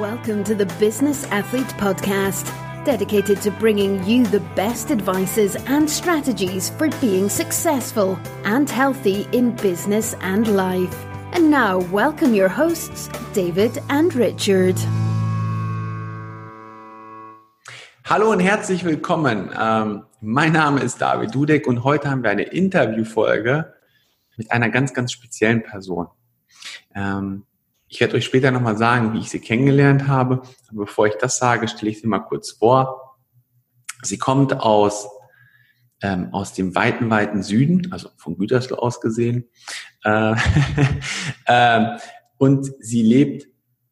Welcome to the Business Athlete Podcast, dedicated to bringing you the best advices and strategies for being successful and healthy in business and life. And now, welcome your hosts, David and Richard. Hallo und herzlich willkommen. Ähm, mein Name ist David Dudek und heute haben wir eine Interviewfolge mit einer ganz, ganz speziellen Person. Ähm, ich werde euch später nochmal sagen, wie ich sie kennengelernt habe. Aber bevor ich das sage, stelle ich sie mal kurz vor. Sie kommt aus, ähm, aus dem weiten, weiten Süden, also von Gütersloh aus gesehen. Äh, äh, und sie lebt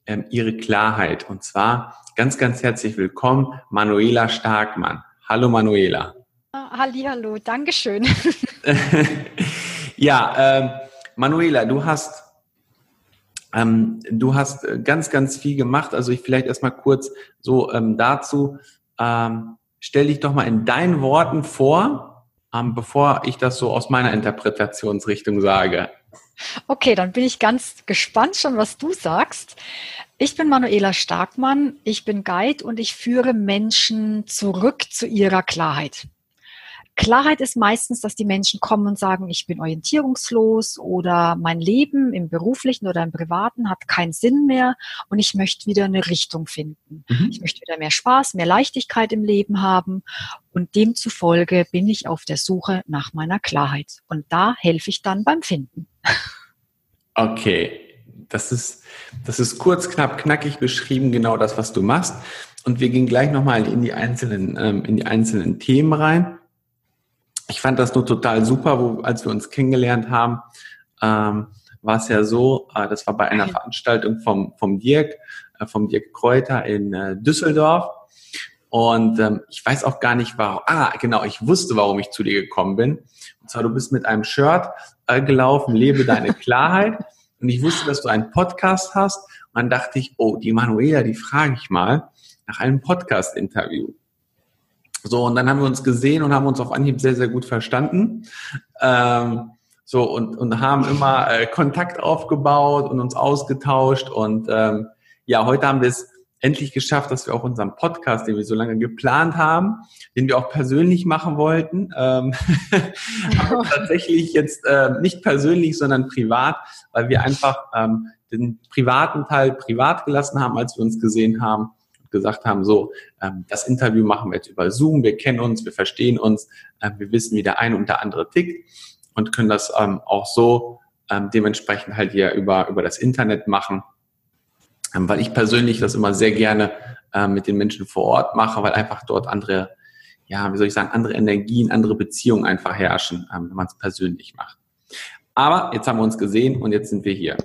ähm, ihre Klarheit. Und zwar ganz, ganz herzlich willkommen, Manuela Starkmann. Hallo Manuela. Ah, halli, hallo, Dankeschön. ja, äh, Manuela, du hast ähm, du hast äh, ganz, ganz viel gemacht. Also ich vielleicht erstmal kurz so ähm, dazu. Ähm, stell dich doch mal in deinen Worten vor, ähm, bevor ich das so aus meiner Interpretationsrichtung sage. Okay, dann bin ich ganz gespannt schon, was du sagst. Ich bin Manuela Starkmann, ich bin Guide und ich führe Menschen zurück zu ihrer Klarheit. Klarheit ist meistens, dass die Menschen kommen und sagen, ich bin orientierungslos oder mein Leben im beruflichen oder im privaten hat keinen Sinn mehr und ich möchte wieder eine Richtung finden. Mhm. Ich möchte wieder mehr Spaß, mehr Leichtigkeit im Leben haben und demzufolge bin ich auf der Suche nach meiner Klarheit und da helfe ich dann beim Finden. Okay, das ist, das ist kurz, knapp, knackig beschrieben, genau das, was du machst. Und wir gehen gleich nochmal in die einzelnen, ähm, in die einzelnen Themen rein ich fand das nur total super, wo, als wir uns kennengelernt haben, ähm, war es ja so, äh, das war bei einer Veranstaltung vom, vom Dirk, äh, vom Dirk Kräuter in äh, Düsseldorf. Und ähm, ich weiß auch gar nicht, warum. Ah, genau, ich wusste, warum ich zu dir gekommen bin. Und zwar, du bist mit einem Shirt äh, gelaufen, lebe deine Klarheit. Und ich wusste, dass du einen Podcast hast. Und dann dachte ich, oh, die Manuela, die frage ich mal nach einem Podcast-Interview. So, und dann haben wir uns gesehen und haben uns auf Anhieb sehr, sehr gut verstanden. Ähm, so, und, und haben immer äh, Kontakt aufgebaut und uns ausgetauscht. Und ähm, ja, heute haben wir es endlich geschafft, dass wir auch unseren Podcast, den wir so lange geplant haben, den wir auch persönlich machen wollten, ähm, aber tatsächlich jetzt äh, nicht persönlich, sondern privat, weil wir einfach ähm, den privaten Teil privat gelassen haben, als wir uns gesehen haben gesagt haben, so, ähm, das Interview machen wir jetzt über Zoom, wir kennen uns, wir verstehen uns, äh, wir wissen, wie der eine und der andere tickt und können das ähm, auch so ähm, dementsprechend halt hier über, über das Internet machen, ähm, weil ich persönlich das immer sehr gerne äh, mit den Menschen vor Ort mache, weil einfach dort andere, ja, wie soll ich sagen, andere Energien, andere Beziehungen einfach herrschen, ähm, wenn man es persönlich macht. Aber jetzt haben wir uns gesehen und jetzt sind wir hier.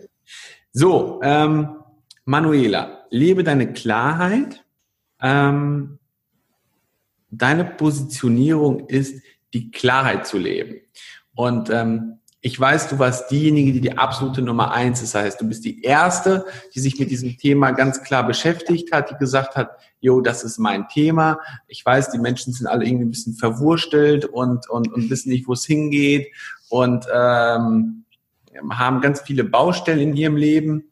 So, ähm, Manuela, lebe deine Klarheit. Ähm, deine Positionierung ist, die Klarheit zu leben. Und ähm, ich weiß, du warst diejenige, die die absolute Nummer eins ist. Das heißt, du bist die Erste, die sich mit diesem Thema ganz klar beschäftigt hat, die gesagt hat, jo, das ist mein Thema. Ich weiß, die Menschen sind alle irgendwie ein bisschen verwurstelt und, und, und wissen nicht, wo es hingeht und ähm, haben ganz viele Baustellen in ihrem Leben.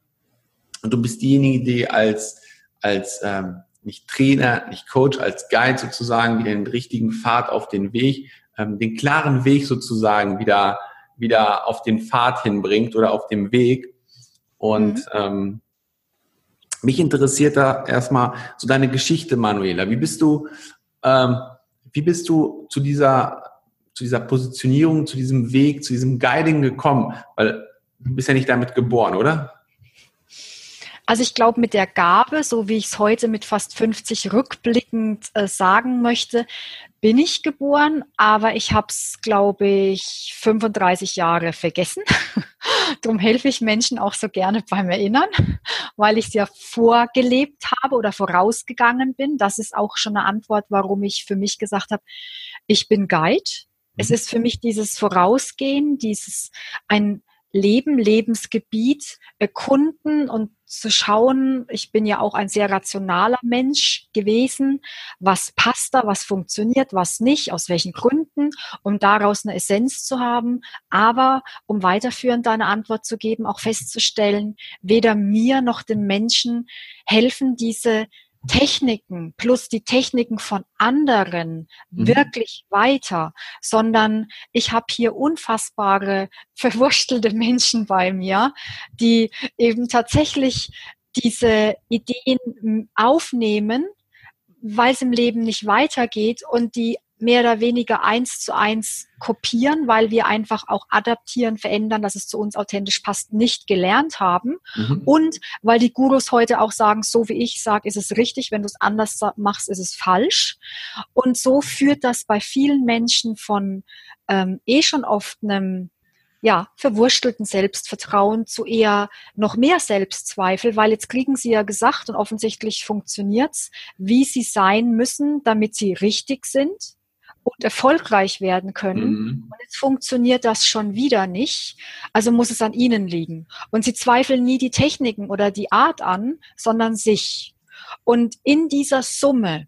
Und du bist diejenige, die als, als ähm, nicht Trainer, nicht Coach, als Guide sozusagen den richtigen Pfad auf den Weg, ähm, den klaren Weg sozusagen wieder, wieder auf den Pfad hinbringt oder auf dem Weg. Und mhm. ähm, mich interessiert da erstmal so deine Geschichte, Manuela. Wie bist du, ähm, wie bist du zu dieser, zu dieser Positionierung, zu diesem Weg, zu diesem Guiding gekommen? Weil du bist ja nicht damit geboren, oder? Also ich glaube, mit der Gabe, so wie ich es heute mit fast 50 rückblickend äh, sagen möchte, bin ich geboren, aber ich habe es, glaube ich, 35 Jahre vergessen. Darum helfe ich Menschen auch so gerne beim Erinnern, weil ich es ja vorgelebt habe oder vorausgegangen bin. Das ist auch schon eine Antwort, warum ich für mich gesagt habe, ich bin Guide. Es mhm. ist für mich dieses Vorausgehen, dieses ein Leben, Lebensgebiet erkunden und zu schauen, ich bin ja auch ein sehr rationaler Mensch gewesen, was passt da, was funktioniert, was nicht, aus welchen Gründen, um daraus eine Essenz zu haben, aber um weiterführend eine Antwort zu geben, auch festzustellen, weder mir noch den Menschen helfen diese Techniken plus die Techniken von anderen mhm. wirklich weiter, sondern ich habe hier unfassbare, verwurstelte Menschen bei mir, die eben tatsächlich diese Ideen aufnehmen, weil es im Leben nicht weitergeht und die mehr oder weniger eins zu eins kopieren, weil wir einfach auch adaptieren, verändern, dass es zu uns authentisch passt, nicht gelernt haben. Mhm. Und weil die Gurus heute auch sagen, so wie ich sage, ist es richtig, wenn du es anders machst, ist es falsch. Und so führt das bei vielen Menschen von ähm, eh schon oft einem ja, verwurstelten Selbstvertrauen zu eher noch mehr Selbstzweifel, weil jetzt kriegen sie ja gesagt und offensichtlich funktioniert's, wie sie sein müssen, damit sie richtig sind und erfolgreich werden können. Mhm. Und jetzt funktioniert das schon wieder nicht. Also muss es an ihnen liegen. Und sie zweifeln nie die Techniken oder die Art an, sondern sich. Und in dieser Summe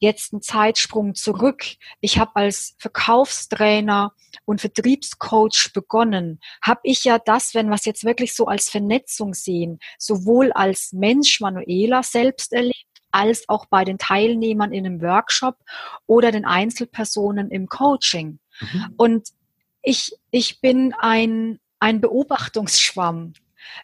jetzt ein Zeitsprung zurück. Ich habe als Verkaufstrainer und Vertriebscoach begonnen. Habe ich ja das, wenn wir es jetzt wirklich so als Vernetzung sehen, sowohl als Mensch Manuela selbst erlebt, als auch bei den Teilnehmern in einem Workshop oder den Einzelpersonen im Coaching. Mhm. Und ich, ich bin ein, ein Beobachtungsschwamm.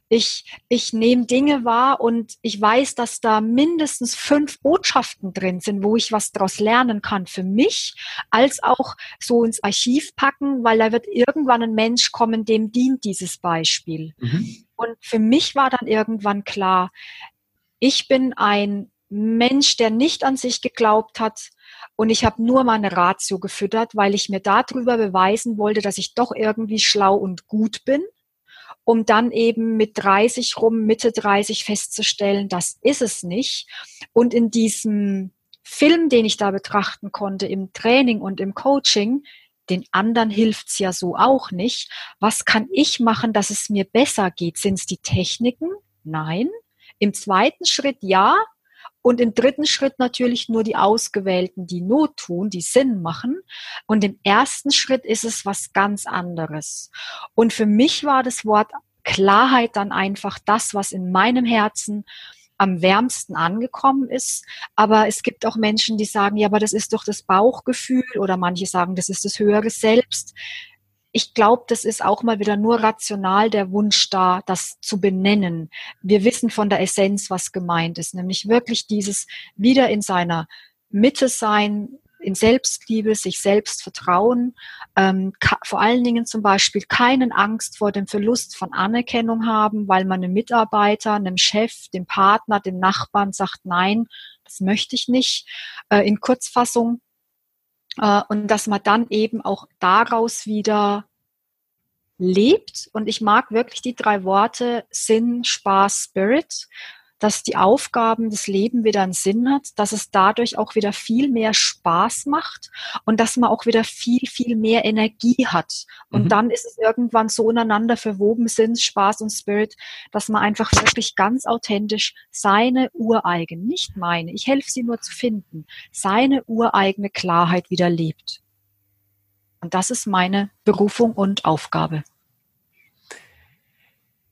Ich, ich nehme Dinge wahr und ich weiß, dass da mindestens fünf Botschaften drin sind, wo ich was daraus lernen kann für mich, als auch so ins Archiv packen, weil da wird irgendwann ein Mensch kommen, dem dient dieses Beispiel. Mhm. Und für mich war dann irgendwann klar, ich bin ein Mensch, der nicht an sich geglaubt hat. Und ich habe nur meine Ratio gefüttert, weil ich mir darüber beweisen wollte, dass ich doch irgendwie schlau und gut bin, um dann eben mit 30 rum, Mitte 30 festzustellen, das ist es nicht. Und in diesem Film, den ich da betrachten konnte, im Training und im Coaching, den anderen hilft's ja so auch nicht. Was kann ich machen, dass es mir besser geht? Sind es die Techniken? Nein. Im zweiten Schritt ja, und im dritten Schritt natürlich nur die Ausgewählten, die Not tun, die Sinn machen. Und im ersten Schritt ist es was ganz anderes. Und für mich war das Wort Klarheit dann einfach das, was in meinem Herzen am wärmsten angekommen ist. Aber es gibt auch Menschen, die sagen, ja, aber das ist doch das Bauchgefühl oder manche sagen, das ist das höhere Selbst ich glaube, das ist auch mal wieder nur rational der Wunsch da, das zu benennen. Wir wissen von der Essenz, was gemeint ist, nämlich wirklich dieses wieder in seiner Mitte sein, in Selbstliebe, sich selbst vertrauen, ähm, vor allen Dingen zum Beispiel keinen Angst vor dem Verlust von Anerkennung haben, weil man einem Mitarbeiter, einem Chef, dem Partner, dem Nachbarn sagt, nein, das möchte ich nicht. Äh, in Kurzfassung, äh, und dass man dann eben auch daraus wieder lebt. Und ich mag wirklich die drei Worte Sinn, Spaß, Spirit, dass die Aufgaben des Lebens wieder einen Sinn hat, dass es dadurch auch wieder viel mehr Spaß macht und dass man auch wieder viel, viel mehr Energie hat. Und mhm. dann ist es irgendwann so ineinander verwoben, Sinn, Spaß und Spirit, dass man einfach wirklich ganz authentisch seine ureigene, nicht meine, ich helfe sie nur zu finden, seine ureigene Klarheit wieder lebt. Und das ist meine Berufung und Aufgabe.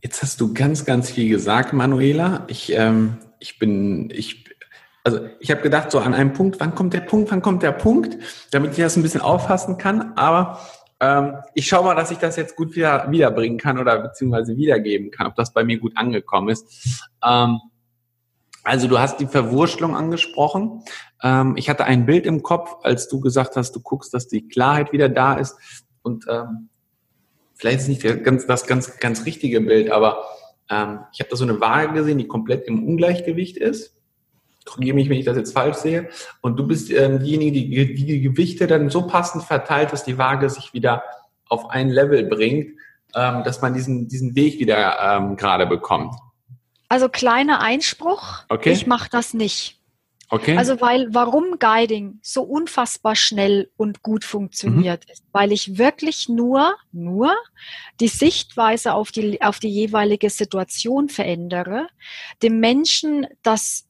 Jetzt hast du ganz, ganz viel gesagt, Manuela. Ich, ähm, ich bin, ich, also ich habe gedacht, so an einem Punkt, wann kommt der Punkt, wann kommt der Punkt, damit ich das ein bisschen auffassen kann. Aber ähm, ich schaue mal, dass ich das jetzt gut wieder wiederbringen kann oder beziehungsweise wiedergeben kann, ob das bei mir gut angekommen ist. Ähm, also du hast die Verwurschtelung angesprochen. Ähm, ich hatte ein Bild im Kopf, als du gesagt hast, du guckst, dass die Klarheit wieder da ist. Und ähm, vielleicht ist nicht ganz, das ganz, ganz richtige Bild, aber ähm, ich habe da so eine Waage gesehen, die komplett im Ungleichgewicht ist. Korrigiere mich, wenn ich das jetzt falsch sehe. Und du bist ähm, diejenige, die, die Gewichte dann so passend verteilt, dass die Waage sich wieder auf ein Level bringt, ähm, dass man diesen, diesen Weg wieder ähm, gerade bekommt. Also kleiner Einspruch. Okay. Ich mache das nicht. Okay. Also weil warum Guiding so unfassbar schnell und gut funktioniert, mhm. ist, weil ich wirklich nur, nur die Sichtweise auf die, auf die jeweilige Situation verändere, dem Menschen das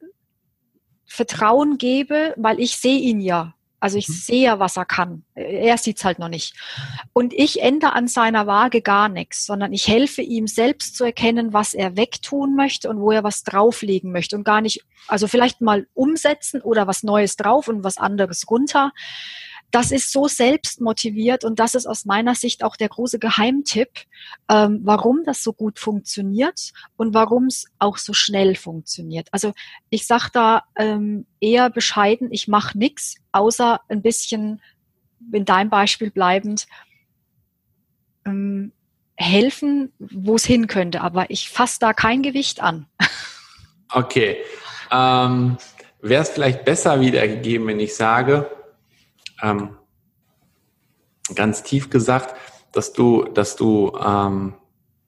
Vertrauen gebe, weil ich sehe ihn ja. Also ich mhm. sehe ja, was er kann. Er sieht es halt noch nicht. Und ich ändere an seiner Waage gar nichts, sondern ich helfe ihm selbst zu erkennen, was er wegtun möchte und wo er was drauflegen möchte und gar nicht, also vielleicht mal umsetzen oder was Neues drauf und was anderes runter das ist so selbstmotiviert und das ist aus meiner Sicht auch der große Geheimtipp, ähm, warum das so gut funktioniert und warum es auch so schnell funktioniert. Also ich sage da ähm, eher bescheiden, ich mache nichts, außer ein bisschen, in deinem Beispiel bleibend, ähm, helfen, wo es hin könnte. Aber ich fasse da kein Gewicht an. Okay. Ähm, Wäre es vielleicht besser wiedergegeben, wenn ich sage, ähm, ganz tief gesagt, dass du, dass du ähm,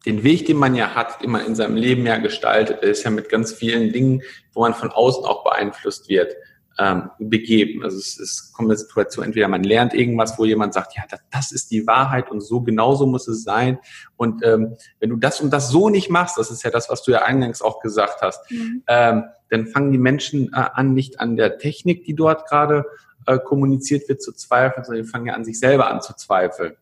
den Weg, den man ja hat, den man in seinem Leben ja gestaltet, ist ja mit ganz vielen Dingen, wo man von außen auch beeinflusst wird, ähm, begeben. Also es, es kommt eine Situation, entweder man lernt irgendwas, wo jemand sagt, ja, das, das ist die Wahrheit und so genauso muss es sein. Und ähm, wenn du das und das so nicht machst, das ist ja das, was du ja eingangs auch gesagt hast, mhm. ähm, dann fangen die Menschen äh, an, nicht an der Technik, die dort gerade äh, kommuniziert wird, zu zweifeln, sondern die fangen ja an, sich selber an zu zweifeln.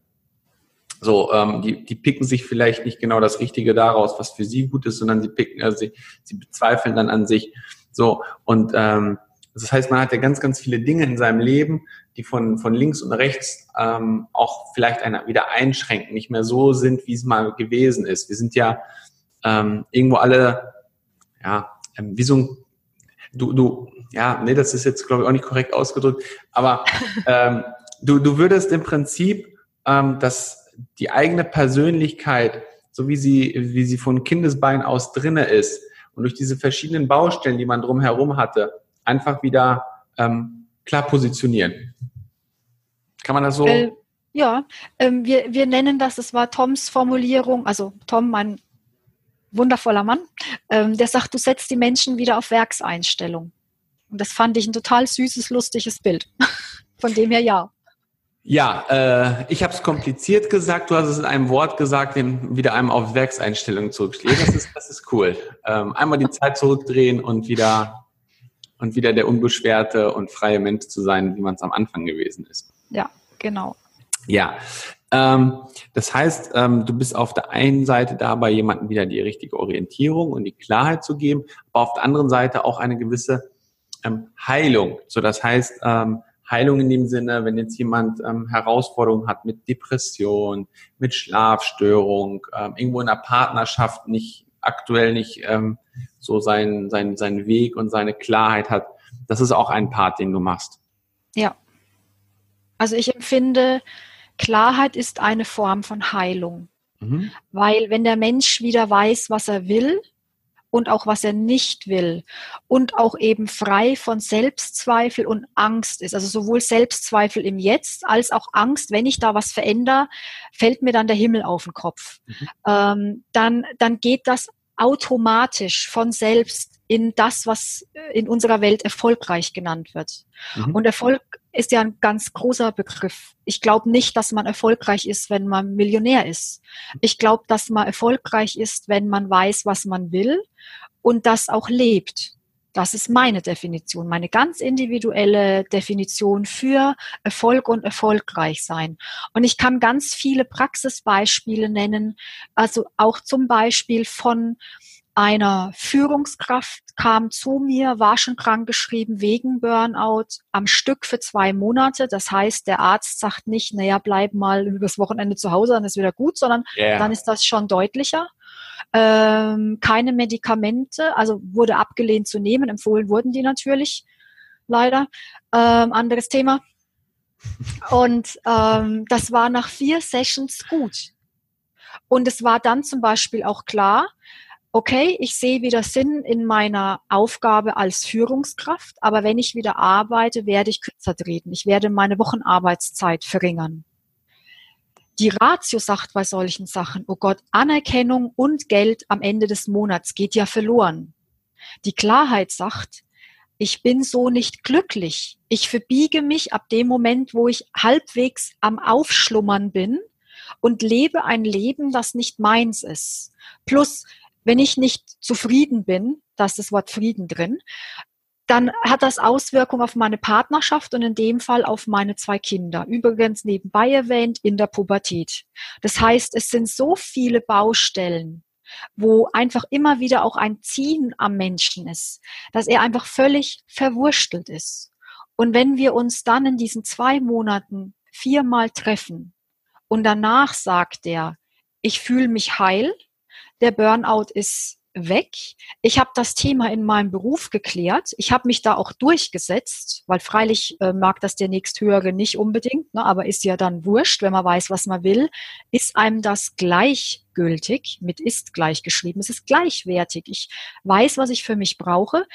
So, ähm, die, die picken sich vielleicht nicht genau das Richtige daraus, was für sie gut ist, sondern sie picken, also sie, sie bezweifeln dann an sich. So, und ähm, das heißt, man hat ja ganz, ganz viele Dinge in seinem Leben, die von, von links und rechts ähm, auch vielleicht einer wieder einschränken, nicht mehr so sind, wie es mal gewesen ist. Wir sind ja ähm, irgendwo alle, ja, ähm, wie so ein, du, du, ja, nee, das ist jetzt, glaube ich, auch nicht korrekt ausgedrückt, aber ähm, du, du würdest im Prinzip, ähm, dass die eigene Persönlichkeit, so wie sie, wie sie von Kindesbein aus drinne ist und durch diese verschiedenen Baustellen, die man drumherum hatte, einfach wieder ähm, klar positionieren. Kann man das so? Äh, ja, ähm, wir, wir nennen das, es war Toms Formulierung, also Tom, mein wundervoller Mann, ähm, der sagt, du setzt die Menschen wieder auf Werkseinstellung. Und das fand ich ein total süßes, lustiges Bild. Von dem her ja. Ja, äh, ich habe es kompliziert gesagt. Du hast es in einem Wort gesagt, dem wieder einmal auf Werkseinstellungen zurückschlägt. Das ist, das ist cool. Ähm, einmal die Zeit zurückdrehen und wieder und wieder der unbeschwerte und freie Mensch zu sein, wie man es am Anfang gewesen ist. Ja, genau. Ja, ähm, das heißt, ähm, du bist auf der einen Seite dabei, jemandem wieder die richtige Orientierung und die Klarheit zu geben, aber auf der anderen Seite auch eine gewisse ähm, Heilung. So, das heißt, ähm, Heilung in dem Sinne, wenn jetzt jemand ähm, Herausforderungen hat mit Depression, mit Schlafstörung, ähm, irgendwo in der Partnerschaft nicht aktuell nicht ähm, so seinen sein, sein Weg und seine Klarheit hat. Das ist auch ein Part, den du machst. Ja. Also ich empfinde, Klarheit ist eine Form von Heilung. Mhm. Weil wenn der Mensch wieder weiß, was er will, und auch was er nicht will und auch eben frei von Selbstzweifel und Angst ist. Also sowohl Selbstzweifel im Jetzt als auch Angst, wenn ich da was verändere, fällt mir dann der Himmel auf den Kopf. Mhm. Ähm, dann, dann geht das automatisch von selbst in das, was in unserer Welt erfolgreich genannt wird. Mhm. Und Erfolg ist ja ein ganz großer Begriff. Ich glaube nicht, dass man erfolgreich ist, wenn man Millionär ist. Ich glaube, dass man erfolgreich ist, wenn man weiß, was man will und das auch lebt. Das ist meine Definition, meine ganz individuelle Definition für Erfolg und erfolgreich sein. Und ich kann ganz viele Praxisbeispiele nennen, also auch zum Beispiel von einer Führungskraft kam zu mir, war schon krank geschrieben wegen Burnout am Stück für zwei Monate. Das heißt, der Arzt sagt nicht, naja, bleib mal übers Wochenende zu Hause, dann ist wieder gut, sondern yeah. dann ist das schon deutlicher. Ähm, keine Medikamente, also wurde abgelehnt zu nehmen. Empfohlen wurden die natürlich, leider. Ähm, anderes Thema. Und ähm, das war nach vier Sessions gut. Und es war dann zum Beispiel auch klar, okay, ich sehe wieder Sinn in meiner Aufgabe als Führungskraft, aber wenn ich wieder arbeite, werde ich kürzer treten. Ich werde meine Wochenarbeitszeit verringern. Die Ratio sagt bei solchen Sachen, oh Gott, Anerkennung und Geld am Ende des Monats geht ja verloren. Die Klarheit sagt, ich bin so nicht glücklich. Ich verbiege mich ab dem Moment, wo ich halbwegs am Aufschlummern bin und lebe ein Leben, das nicht meins ist. Plus, wenn ich nicht zufrieden bin, da ist das Wort Frieden drin, dann hat das Auswirkungen auf meine Partnerschaft und in dem Fall auf meine zwei Kinder. Übrigens nebenbei erwähnt in der Pubertät. Das heißt, es sind so viele Baustellen, wo einfach immer wieder auch ein Ziehen am Menschen ist, dass er einfach völlig verwurstelt ist. Und wenn wir uns dann in diesen zwei Monaten viermal treffen und danach sagt er, ich fühle mich heil, der Burnout ist weg. Ich habe das Thema in meinem Beruf geklärt. Ich habe mich da auch durchgesetzt, weil freilich äh, mag das der nächsthöhere nicht unbedingt, ne, aber ist ja dann wurscht, wenn man weiß, was man will. Ist einem das gleichgültig, mit ist gleichgeschrieben, es ist gleichwertig. Ich weiß, was ich für mich brauche.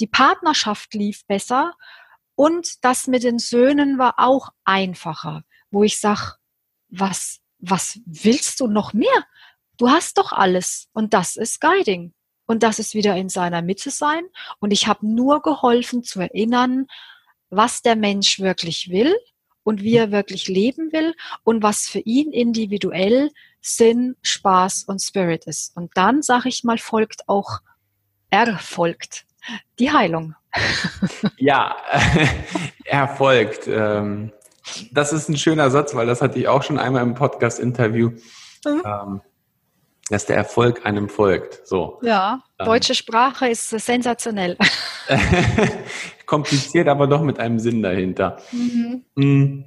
Die Partnerschaft lief besser und das mit den Söhnen war auch einfacher, wo ich sag, was, was willst du noch mehr? Du hast doch alles und das ist Guiding. Und das ist wieder in seiner Mitte sein. Und ich habe nur geholfen zu erinnern, was der Mensch wirklich will und wie er wirklich leben will und was für ihn individuell Sinn, Spaß und Spirit ist. Und dann, sag ich mal, folgt auch erfolgt die Heilung. Ja, erfolgt. Ähm, das ist ein schöner Satz, weil das hatte ich auch schon einmal im Podcast-Interview. Mhm. Ähm, dass der Erfolg einem folgt. So. Ja, ähm. deutsche Sprache ist sensationell. Kompliziert, aber doch mit einem Sinn dahinter. Mhm. Mm.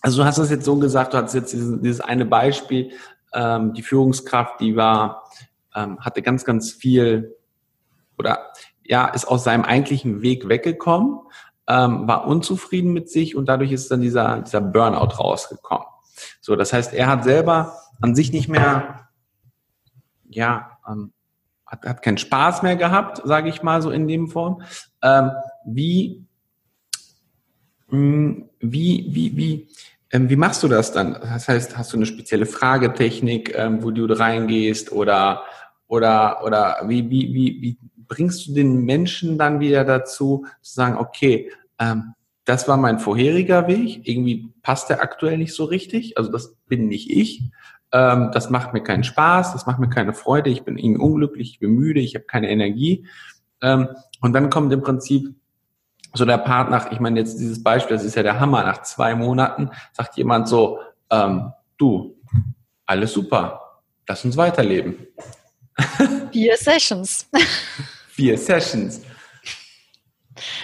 Also du hast das jetzt so gesagt, du hattest jetzt dieses, dieses eine Beispiel, ähm, die Führungskraft, die war, ähm, hatte ganz, ganz viel oder ja, ist aus seinem eigentlichen Weg weggekommen, ähm, war unzufrieden mit sich und dadurch ist dann dieser, dieser Burnout rausgekommen. So, das heißt, er hat selber an sich nicht mehr ja, ähm, hat, hat keinen Spaß mehr gehabt, sage ich mal so in dem Form. Ähm, wie, mh, hm, wie, wie, wie, ähm, wie machst du das dann? Das heißt, hast du eine spezielle Fragetechnik, ähm, wo du reingehst oder oder oder wie, wie, wie, wie bringst du den Menschen dann wieder dazu zu sagen, okay, ähm, das war mein vorheriger Weg, irgendwie passt der aktuell nicht so richtig, also das bin nicht ich ähm, das macht mir keinen Spaß, das macht mir keine Freude, ich bin irgendwie unglücklich, ich bin müde, ich habe keine Energie. Ähm, und dann kommt im Prinzip so der Part nach, ich meine jetzt dieses Beispiel, das ist ja der Hammer, nach zwei Monaten sagt jemand so, ähm, du, alles super, lass uns weiterleben. Vier Sessions. Vier Sessions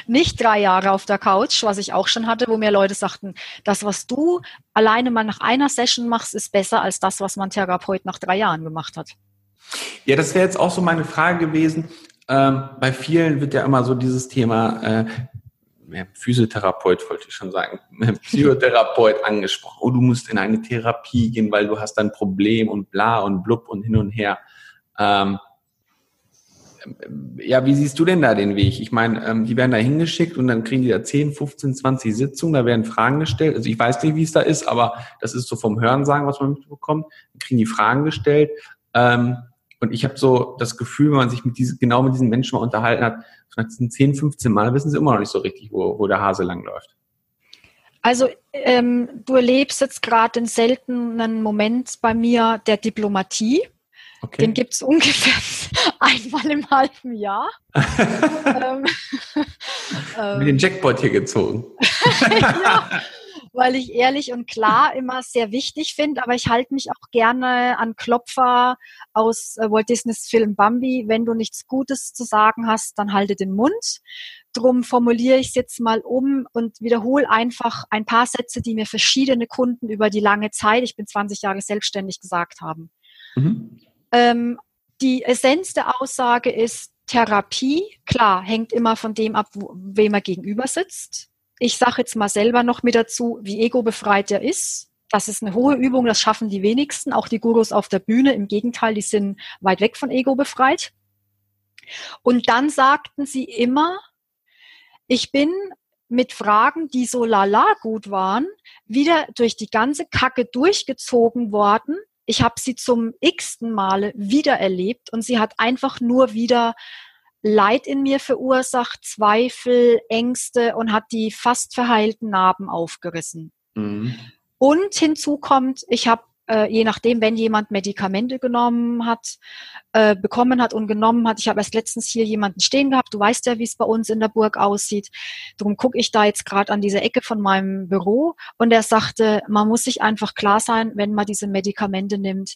nicht drei Jahre auf der Couch, was ich auch schon hatte, wo mir Leute sagten, das, was du alleine mal nach einer Session machst, ist besser als das, was mein Therapeut nach drei Jahren gemacht hat. Ja, das wäre jetzt auch so meine Frage gewesen. Ähm, bei vielen wird ja immer so dieses Thema äh, Physiotherapeut wollte ich schon sagen, Psychotherapeut angesprochen. Oh, du musst in eine Therapie gehen, weil du hast ein Problem und bla und blub und hin und her. Ähm, ja, wie siehst du denn da den Weg? Ich meine, ähm, die werden da hingeschickt und dann kriegen die da 10, 15, 20 Sitzungen, da werden Fragen gestellt. Also ich weiß nicht, wie es da ist, aber das ist so vom Hörensagen, was man mitbekommt. Dann kriegen die Fragen gestellt. Ähm, und ich habe so das Gefühl, wenn man sich mit diese, genau mit diesen Menschen mal unterhalten hat, nach diesen 10, 15 Mal wissen sie immer noch nicht so richtig, wo, wo der Hase langläuft. Also ähm, du erlebst jetzt gerade den seltenen Moment bei mir der Diplomatie. Okay. Den gibt es ungefähr einmal im halben Jahr. ähm, Mit den Jackpot hier gezogen. ja, weil ich ehrlich und klar immer sehr wichtig finde, aber ich halte mich auch gerne an Klopfer aus äh, Walt Disneys Film Bambi. Wenn du nichts Gutes zu sagen hast, dann halte den Mund. Drum formuliere ich es jetzt mal um und wiederhole einfach ein paar Sätze, die mir verschiedene Kunden über die lange Zeit, ich bin 20 Jahre selbstständig, gesagt haben. Mhm. Ähm, die Essenz der Aussage ist Therapie. Klar, hängt immer von dem ab, wo, wem er gegenüber sitzt. Ich sage jetzt mal selber noch mit dazu, wie ego-befreit er ist. Das ist eine hohe Übung, das schaffen die wenigsten, auch die Gurus auf der Bühne. Im Gegenteil, die sind weit weg von ego befreit. Und dann sagten sie immer, ich bin mit Fragen, die so lala gut waren, wieder durch die ganze Kacke durchgezogen worden, ich habe sie zum x-ten Male wieder erlebt und sie hat einfach nur wieder Leid in mir verursacht, Zweifel, Ängste und hat die fast verheilten Narben aufgerissen. Mhm. Und hinzu kommt, ich habe äh, je nachdem, wenn jemand Medikamente genommen hat, äh, bekommen hat und genommen hat. Ich habe erst letztens hier jemanden stehen gehabt. Du weißt ja, wie es bei uns in der Burg aussieht. Darum gucke ich da jetzt gerade an diese Ecke von meinem Büro und er sagte, man muss sich einfach klar sein, wenn man diese Medikamente nimmt,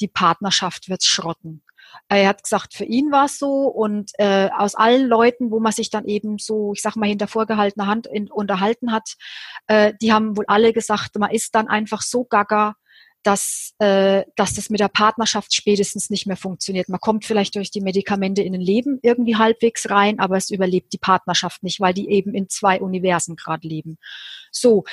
die Partnerschaft wird schrotten. Er hat gesagt, für ihn war es so und äh, aus allen Leuten, wo man sich dann eben so, ich sag mal, hinter vorgehaltener Hand in, unterhalten hat, äh, die haben wohl alle gesagt, man ist dann einfach so gaga, dass, äh, dass das mit der Partnerschaft spätestens nicht mehr funktioniert. Man kommt vielleicht durch die Medikamente in ein Leben irgendwie halbwegs rein, aber es überlebt die Partnerschaft nicht, weil die eben in zwei Universen gerade leben. So,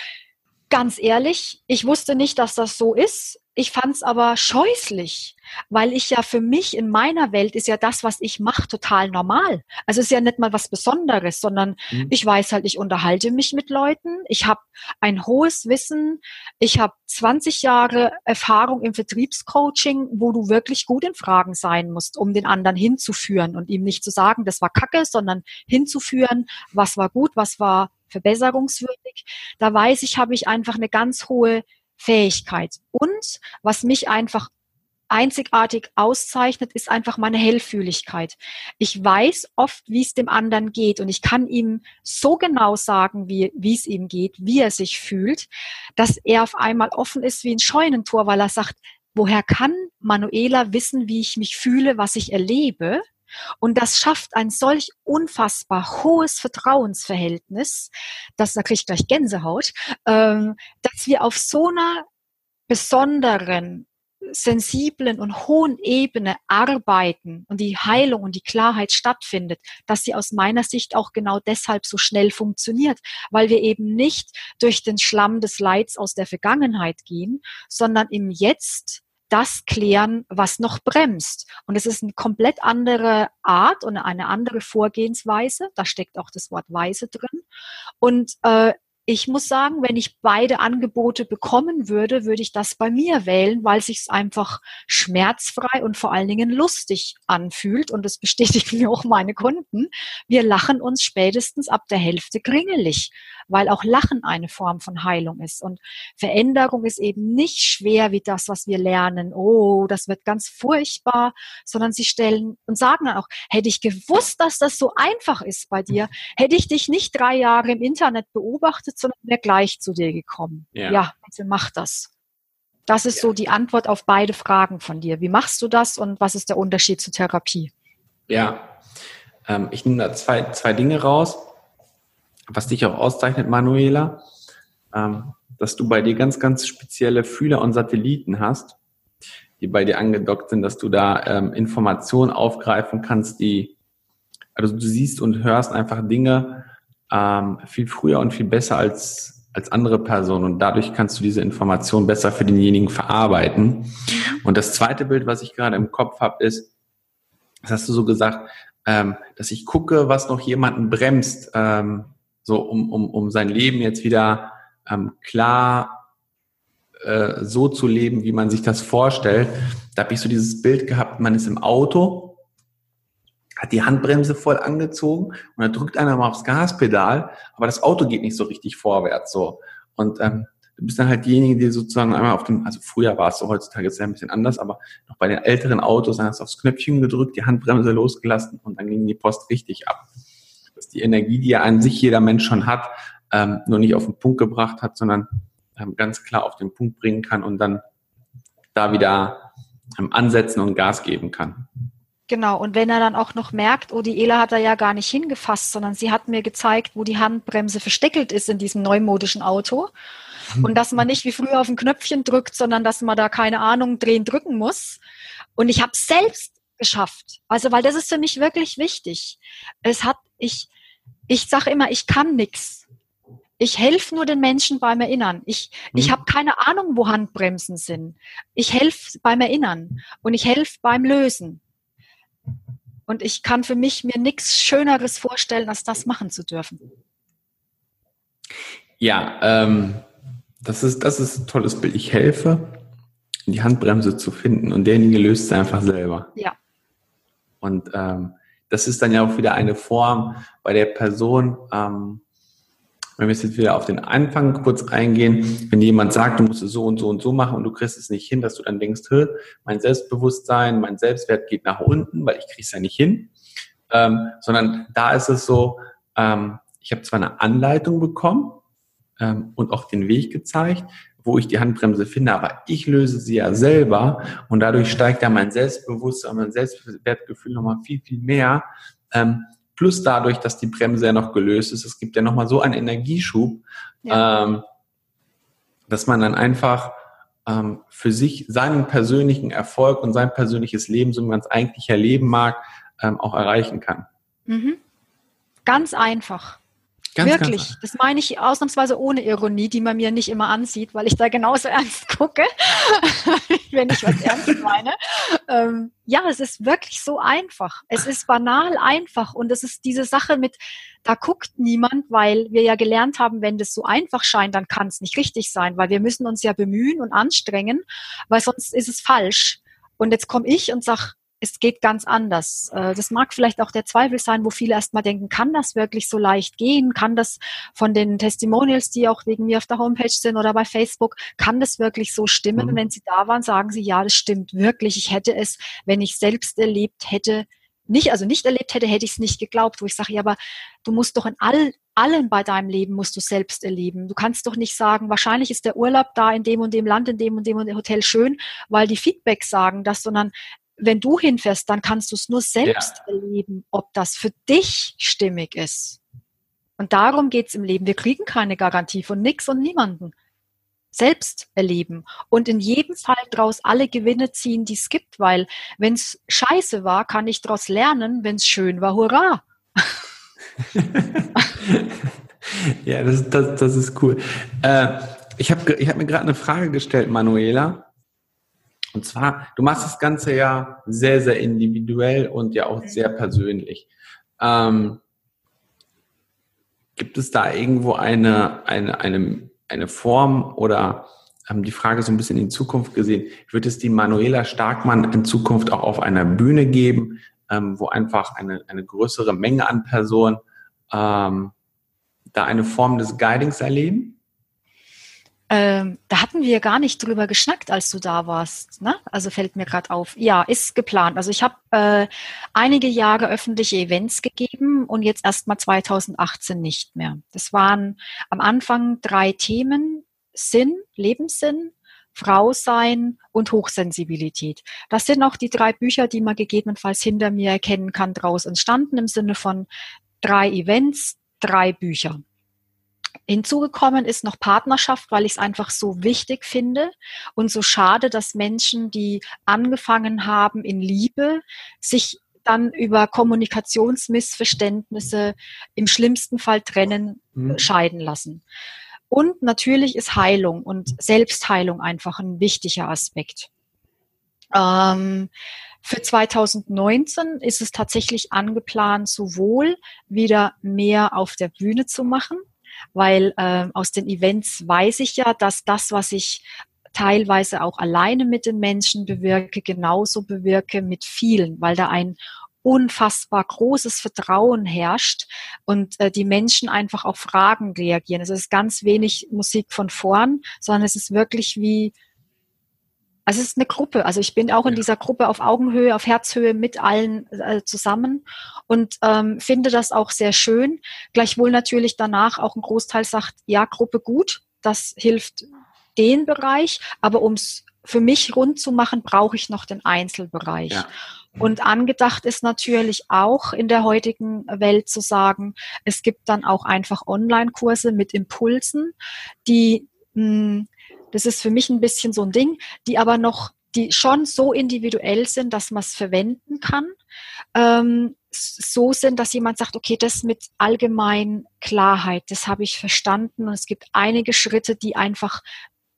ganz ehrlich, ich wusste nicht, dass das so ist. Ich fand es aber scheußlich, weil ich ja für mich in meiner Welt ist ja das, was ich mache, total normal. Also es ist ja nicht mal was Besonderes, sondern mhm. ich weiß halt, ich unterhalte mich mit Leuten, ich habe ein hohes Wissen, ich habe 20 Jahre Erfahrung im Vertriebscoaching, wo du wirklich gut in Fragen sein musst, um den anderen hinzuführen und ihm nicht zu sagen, das war Kacke, sondern hinzuführen, was war gut, was war verbesserungswürdig. Da weiß ich, habe ich einfach eine ganz hohe Fähigkeit. Und was mich einfach einzigartig auszeichnet, ist einfach meine Hellfühligkeit. Ich weiß oft, wie es dem anderen geht und ich kann ihm so genau sagen, wie, es ihm geht, wie er sich fühlt, dass er auf einmal offen ist wie ein Scheunentor, weil er sagt, woher kann Manuela wissen, wie ich mich fühle, was ich erlebe? Und das schafft ein solch unfassbar hohes Vertrauensverhältnis, dass, da kriege ich gleich Gänsehaut, ähm, dass wir auf so einer besonderen, sensiblen und hohen Ebene arbeiten und die Heilung und die Klarheit stattfindet, dass sie aus meiner Sicht auch genau deshalb so schnell funktioniert, weil wir eben nicht durch den Schlamm des Leids aus der Vergangenheit gehen, sondern im Jetzt das klären, was noch bremst. Und es ist eine komplett andere Art und eine andere Vorgehensweise. Da steckt auch das Wort Weise drin. Und äh, ich muss sagen, wenn ich beide Angebote bekommen würde, würde ich das bei mir wählen, weil sich einfach schmerzfrei und vor allen Dingen lustig anfühlt. Und das bestätigen mir auch meine Kunden. Wir lachen uns spätestens ab der Hälfte kringelig, weil auch Lachen eine Form von Heilung ist. Und Veränderung ist eben nicht schwer wie das, was wir lernen. Oh, das wird ganz furchtbar, sondern sie stellen und sagen dann auch, hätte ich gewusst, dass das so einfach ist bei dir, hätte ich dich nicht drei Jahre im Internet beobachtet, gewartet, sondern wäre gleich zu dir gekommen. Ja, ja bitte mach das. Das ist ja. so die Antwort auf beide Fragen von dir. Wie machst du das und was ist der Unterschied zur Therapie? Ja, ähm, ich nehme da zwei, zwei Dinge raus, was dich auch auszeichnet, Manuela, ähm, dass du bei dir ganz, ganz spezielle Fühler und Satelliten hast, die bei dir angedockt sind, dass du da ähm, Informationen aufgreifen kannst, die, also du siehst und hörst einfach Dinge, ähm, viel früher und viel besser als, als andere Personen und dadurch kannst du diese Information besser für denjenigen verarbeiten. Und das zweite Bild, was ich gerade im Kopf habe, ist, das hast du so gesagt, ähm, dass ich gucke, was noch jemanden bremst, ähm, so um, um, um sein Leben jetzt wieder ähm, klar äh, so zu leben, wie man sich das vorstellt. Da habe ich so dieses Bild gehabt, man ist im Auto hat die Handbremse voll angezogen und dann drückt einer mal aufs Gaspedal, aber das Auto geht nicht so richtig vorwärts so. Und ähm, du bist dann halt diejenige, die sozusagen einmal auf dem, also früher war es so, heutzutage ist es ja ein bisschen anders, aber noch bei den älteren Autos, dann hast du aufs Knöpfchen gedrückt, die Handbremse losgelassen und dann ging die Post richtig ab. Dass die Energie, die ja an sich jeder Mensch schon hat, ähm, nur nicht auf den Punkt gebracht hat, sondern ähm, ganz klar auf den Punkt bringen kann und dann da wieder ähm, ansetzen und Gas geben kann. Genau, und wenn er dann auch noch merkt, oh, die Ela hat da ja gar nicht hingefasst, sondern sie hat mir gezeigt, wo die Handbremse versteckelt ist in diesem neumodischen Auto. Hm. Und dass man nicht wie früher auf ein Knöpfchen drückt, sondern dass man da keine Ahnung drehen drücken muss. Und ich habe selbst geschafft. Also, weil das ist für mich wirklich wichtig. Es hat, ich, ich sage immer, ich kann nichts. Ich helfe nur den Menschen beim Erinnern. Ich, hm. ich habe keine Ahnung, wo Handbremsen sind. Ich helfe beim Erinnern und ich helfe beim Lösen. Und ich kann für mich mir nichts Schöneres vorstellen, als das machen zu dürfen. Ja, ähm, das, ist, das ist ein tolles Bild. Ich helfe, die Handbremse zu finden und derjenige löst es einfach selber. Ja. Und ähm, das ist dann ja auch wieder eine Form bei der Person, ähm, wenn wir jetzt wieder auf den Anfang kurz eingehen, wenn jemand sagt, du musst es so und so und so machen und du kriegst es nicht hin, dass du dann denkst, mein Selbstbewusstsein, mein Selbstwert geht nach unten, weil ich kriege es ja nicht hin. Ähm, sondern da ist es so, ähm, ich habe zwar eine Anleitung bekommen ähm, und auch den Weg gezeigt, wo ich die Handbremse finde, aber ich löse sie ja selber und dadurch steigt ja mein Selbstbewusstsein, mein Selbstwertgefühl nochmal viel, viel mehr. Ähm, plus dadurch, dass die Bremse ja noch gelöst ist, es gibt ja nochmal so einen Energieschub, ja. ähm, dass man dann einfach ähm, für sich seinen persönlichen Erfolg und sein persönliches Leben, so wie man es eigentlich erleben mag, ähm, auch erreichen kann. Mhm. Ganz einfach. Ganz, Wirklich, ganz das meine ich ausnahmsweise ohne Ironie, die man mir nicht immer ansieht, weil ich da genauso ernst gucke, wenn ich was ernst meine. Ähm, ja, es ist wirklich so einfach. Es ist banal einfach und es ist diese Sache mit, da guckt niemand, weil wir ja gelernt haben, wenn das so einfach scheint, dann kann es nicht richtig sein, weil wir müssen uns ja bemühen und anstrengen, weil sonst ist es falsch. Und jetzt komme ich und sag, es geht ganz anders. Äh, das mag vielleicht auch der Zweifel sein, wo viele erstmal denken, kann das wirklich so leicht gehen? Kann das von den Testimonials, die auch wegen mir auf der Homepage sind oder bei Facebook, kann das wirklich so stimmen? Mhm. Und wenn sie da waren, sagen sie, ja, das stimmt wirklich. Ich hätte es, wenn ich selbst erlebt hätte, nicht, also nicht erlebt hätte, hätte ich es nicht geglaubt, wo ich sage, ja, aber du musst doch in all, allen bei deinem Leben musst du selbst erleben. Du kannst doch nicht sagen, wahrscheinlich ist der Urlaub da in dem und dem Land, in dem und dem und dem Hotel schön, weil die Feedbacks sagen das, sondern wenn du hinfährst, dann kannst du es nur selbst ja. erleben, ob das für dich stimmig ist. Und darum geht's im Leben. Wir kriegen keine Garantie von nix und niemanden. Selbst erleben und in jedem Fall daraus alle Gewinne ziehen, die es gibt, weil wenn es scheiße war, kann ich daraus lernen, wenn es schön war, hurra. ja, das, das, das ist cool. Äh, ich habe ich hab mir gerade eine Frage gestellt, Manuela. Und zwar, du machst das Ganze ja sehr, sehr individuell und ja auch sehr persönlich. Ähm, gibt es da irgendwo eine, eine, eine, eine Form oder ähm, die Frage so ein bisschen in Zukunft gesehen, wird es die Manuela Starkmann in Zukunft auch auf einer Bühne geben, ähm, wo einfach eine, eine größere Menge an Personen ähm, da eine Form des Guidings erleben? Ähm, da hatten wir gar nicht drüber geschnackt, als du da warst. Ne? Also fällt mir gerade auf. Ja, ist geplant. Also ich habe äh, einige Jahre öffentliche Events gegeben und jetzt erstmal 2018 nicht mehr. Das waren am Anfang drei Themen. Sinn, Lebenssinn, Frau sein und Hochsensibilität. Das sind auch die drei Bücher, die man gegebenenfalls hinter mir erkennen kann, daraus entstanden im Sinne von drei Events, drei Bücher. Hinzugekommen ist noch Partnerschaft, weil ich es einfach so wichtig finde und so schade, dass Menschen, die angefangen haben in Liebe, sich dann über Kommunikationsmissverständnisse im schlimmsten Fall trennen, mhm. scheiden lassen. Und natürlich ist Heilung und Selbstheilung einfach ein wichtiger Aspekt. Ähm, für 2019 ist es tatsächlich angeplant, sowohl wieder mehr auf der Bühne zu machen, weil äh, aus den Events weiß ich ja, dass das, was ich teilweise auch alleine mit den Menschen bewirke, genauso bewirke mit vielen, weil da ein unfassbar großes Vertrauen herrscht und äh, die Menschen einfach auf Fragen reagieren. Also es ist ganz wenig Musik von vorn, sondern es ist wirklich wie also es ist eine Gruppe. Also ich bin auch in dieser Gruppe auf Augenhöhe, auf Herzhöhe mit allen äh, zusammen und ähm, finde das auch sehr schön. Gleichwohl natürlich danach auch ein Großteil sagt, ja, Gruppe gut, das hilft den Bereich, aber um es für mich rund zu machen, brauche ich noch den Einzelbereich. Ja. Und angedacht ist natürlich auch in der heutigen Welt zu sagen, es gibt dann auch einfach Online-Kurse mit Impulsen, die mh, hm, das ist für mich ein bisschen so ein Ding, die aber noch, die schon so individuell sind, dass man es verwenden kann. Ähm, so sind, dass jemand sagt, okay, das mit allgemein Klarheit, das habe ich verstanden und es gibt einige Schritte, die einfach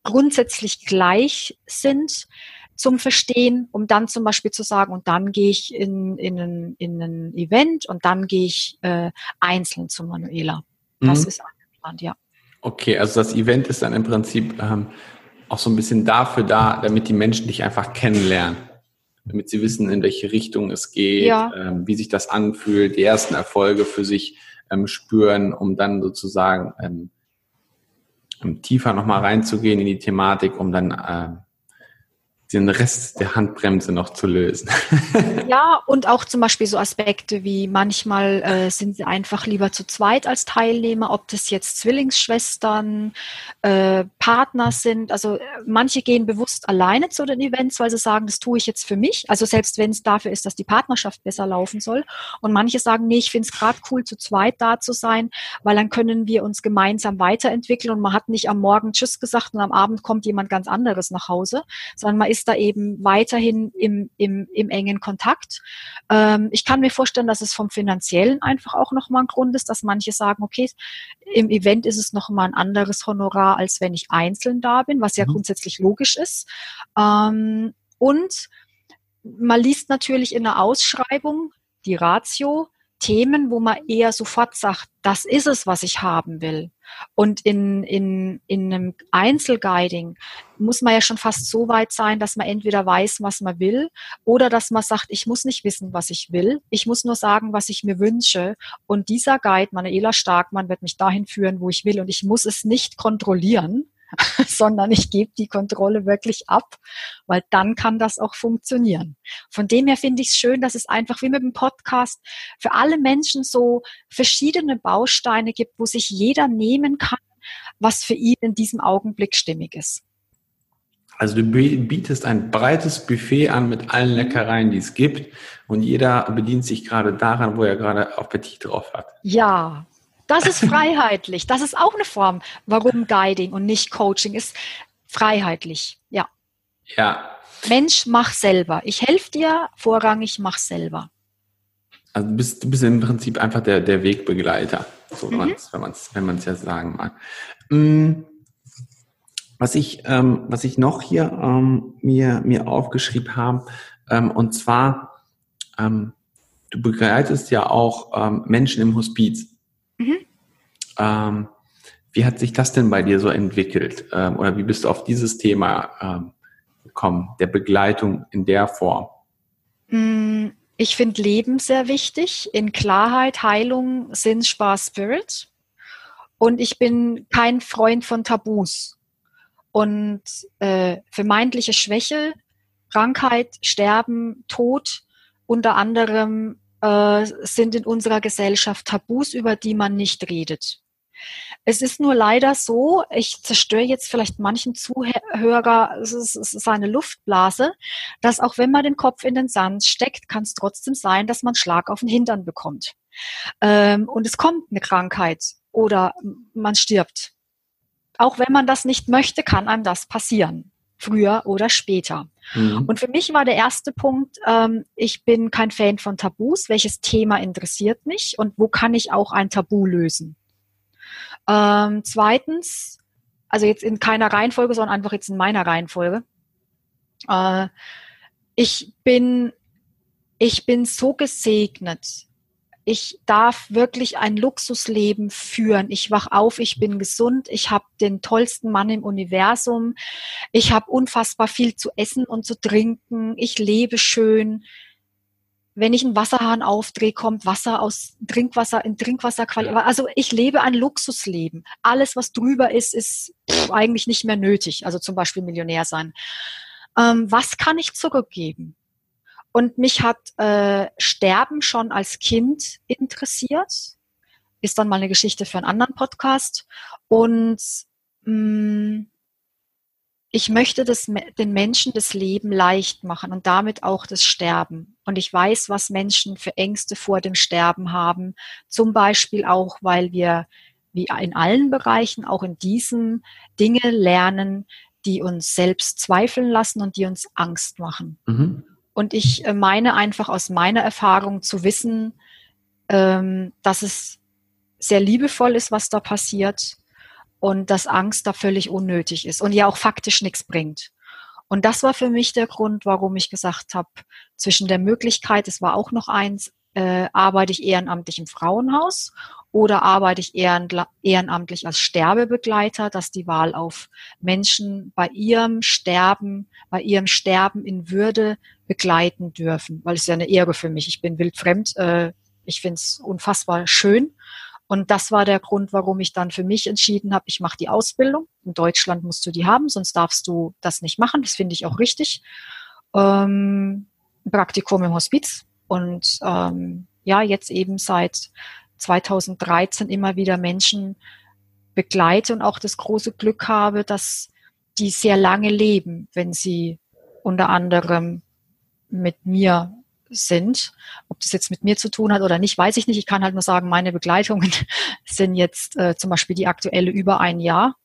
grundsätzlich gleich sind zum Verstehen, um dann zum Beispiel zu sagen, und dann gehe ich in, in, ein, in ein Event und dann gehe ich äh, einzeln zu Manuela. Das mhm. ist angeplant, ja. Okay, also das Event ist dann im Prinzip ähm, auch so ein bisschen dafür da, damit die Menschen dich einfach kennenlernen. damit sie wissen, in welche Richtung es geht, Ja. ähm, wie sich das anfühlt, die ersten Erfolge für sich ähm, spüren, um dann sozusagen ähm, tiefer nochmal reinzugehen in die Thematik, um dann ähm, den Rest der Handbremse noch zu lösen. Ja, und auch zum Beispiel so Aspekte wie manchmal äh, sind sie einfach lieber zu zweit als Teilnehmer, ob das jetzt Zwillingsschwestern, äh, Partner sind. Also äh, manche gehen bewusst alleine zu den Events, weil sie sagen, das tue ich jetzt für mich. Also selbst wenn es dafür ist, dass die Partnerschaft besser laufen soll. Und manche sagen, nee, ich finde es gerade cool, zu zweit da zu sein, weil dann können wir uns gemeinsam weiterentwickeln und man hat nicht am Morgen Tschüss gesagt und am Abend kommt jemand ganz anderes nach Hause, sondern man ist da eben weiterhin im, im, im engen Kontakt. Ähm, ich kann mir vorstellen, dass es vom Finanziellen einfach auch nochmal ein Grund ist, dass manche sagen, okay, im Event ist es nochmal ein anderes Honorar, als wenn ich einzeln da bin, was ja Mhm. grundsätzlich logisch ist. Ähm, und man liest natürlich in der Ausschreibung die Ratio Themen, wo man eher sofort sagt, das ist es, was ich haben will. Und in, in, in einem Einzelguiding muss man ja schon fast so weit sein, dass man entweder weiß, was man will, oder dass man sagt, ich muss nicht wissen, was ich will. Ich muss nur sagen, was ich mir wünsche. Und dieser Guide, Manuela Starkmann, wird mich dahin führen, wo ich will. Und ich muss es nicht kontrollieren, sondern ich gebe die Kontrolle wirklich ab, weil dann kann das auch funktionieren. Von dem her finde ich es schön, dass es einfach wie mit dem Podcast für alle Menschen so verschiedene Bausteine gibt, wo sich jeder nehmen kann, was für ihn in diesem Augenblick stimmig ist. Also du bi- bietest ein breites Buffet an mit allen Leckereien, die es gibt und jeder bedient sich gerade daran, wo er gerade Appetit drauf hat. Ja, das ist freiheitlich. Das ist auch eine Form, warum Guiding und nicht Coaching ist. Freiheitlich. Ja. Ja, Mensch, mach selber. Ich helfe dir, vorrangig mach selber. also du bist, du bist im Prinzip einfach der, der Wegbegleiter, so wenn Mhm. man's, wenn man es wenn man's ja sagen mag. Mm, Was ich, ähm, was ich noch hier ähm, mir, mir aufgeschrieben habe, ähm, und zwar, ähm, du begleitest ja auch ähm, Menschen im Hospiz. Mhm. Ähm, wie hat sich das denn bei dir so entwickelt? Ähm, oder wie bist du auf dieses Thema ähm, gekommen, der Begleitung in der Form? Mm, Ich finde Leben sehr wichtig in Klarheit, Heilung, Sinn, Spaß, Spirit. Und ich bin kein Freund von Tabus. Und äh, vermeintliche Schwäche, Krankheit, Sterben, Tod unter anderem äh, sind in unserer Gesellschaft Tabus, über die man nicht redet. Es ist nur leider so, ich zerstöre jetzt vielleicht manchen Zuhörer, es ist, es ist eine Luftblase, dass auch wenn man den Kopf in den Sand steckt, kann es trotzdem sein, dass man Schlag auf den Hintern bekommt. Ähm, und es kommt eine Krankheit oder man stirbt. Auch wenn man das nicht möchte, kann einem das passieren. Früher oder später. Mhm. Und für mich war der erste Punkt, ähm, ich bin kein Fan von Tabus. Welches Thema interessiert mich und wo kann ich auch ein Tabu lösen? Ähm, zweitens, also jetzt in keiner Reihenfolge, sondern einfach jetzt in meiner Reihenfolge. Äh, ich bin, ich bin so gesegnet. Ich darf wirklich ein Luxusleben führen. Ich wach auf, ich bin gesund, ich habe den tollsten Mann im Universum, ich habe unfassbar viel zu essen und zu trinken, ich lebe schön. Wenn ich einen Wasserhahn aufdrehe, kommt Wasser aus Trinkwasser in Trinkwasserqualität. Also ich lebe ein Luxusleben. Alles, was drüber ist, ist pff, eigentlich nicht mehr nötig. Also zum Beispiel Millionär sein. Ähm, was kann ich zurückgeben? Und mich hat äh, Sterben schon als Kind interessiert. Ist dann mal eine Geschichte für einen anderen Podcast. Und mh, ich möchte das, den Menschen das Leben leicht machen und damit auch das Sterben. Und ich weiß, was Menschen für Ängste vor dem Sterben haben. Zum Beispiel auch, weil wir wie in allen Bereichen, auch in diesem, Dinge lernen, die uns selbst zweifeln lassen und die uns Angst machen. Mhm. Und ich äh, meine einfach aus meiner Erfahrung zu wissen, ähm, dass es sehr liebevoll ist, was da passiert und dass Angst da völlig unnötig ist und ja auch faktisch nichts bringt. Und das war für mich der Grund, warum ich gesagt habe, zwischen der Möglichkeit, es war auch noch eins, äh, arbeite ich ehrenamtlich im Frauenhaus oder arbeite ich ehrenamtlich als Sterbebegleiter, dass die Wahl auf Menschen bei ihrem Sterben, bei ihrem Sterben in Würde begleiten dürfen, weil es ja eine Ehre für mich. Ich bin wildfremd, äh, ich finde es unfassbar schön. Und das war der Grund, warum ich dann für mich entschieden habe, ich mache die Ausbildung. In Deutschland musst du die haben, sonst darfst du das nicht machen. Das finde ich auch richtig. Ähm, Praktikum im Hospiz. Und ähm, ja, jetzt eben seit 2013 immer wieder Menschen begleite und auch das große Glück habe, dass die sehr lange leben, wenn sie unter anderem mit mir sind. Ob das jetzt mit mir zu tun hat oder nicht, weiß ich nicht. Ich kann halt nur sagen, meine Begleitungen sind jetzt äh, zum Beispiel die aktuelle über ein Jahr.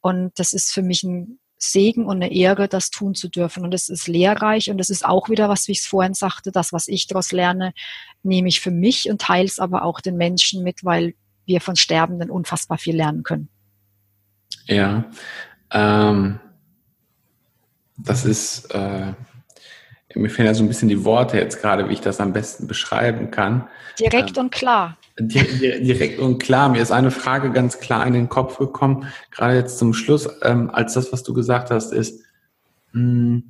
Und das ist für mich ein Segen und eine Ehre, das tun zu dürfen. Und es ist lehrreich und es ist auch wieder, was wie ich es vorhin sagte, das, was ich daraus lerne, nehme ich für mich und teile es aber auch den Menschen mit, weil wir von Sterbenden unfassbar viel lernen können. Ja, ähm, das ist, äh, mir fehlen ja so ein bisschen die Worte jetzt gerade, wie ich das am besten beschreiben kann. Direkt ähm, und klar. Direkt und klar. Mir ist eine Frage ganz klar in den Kopf gekommen, gerade jetzt zum Schluss, ähm, als das, was du gesagt hast, ist, mh, hm,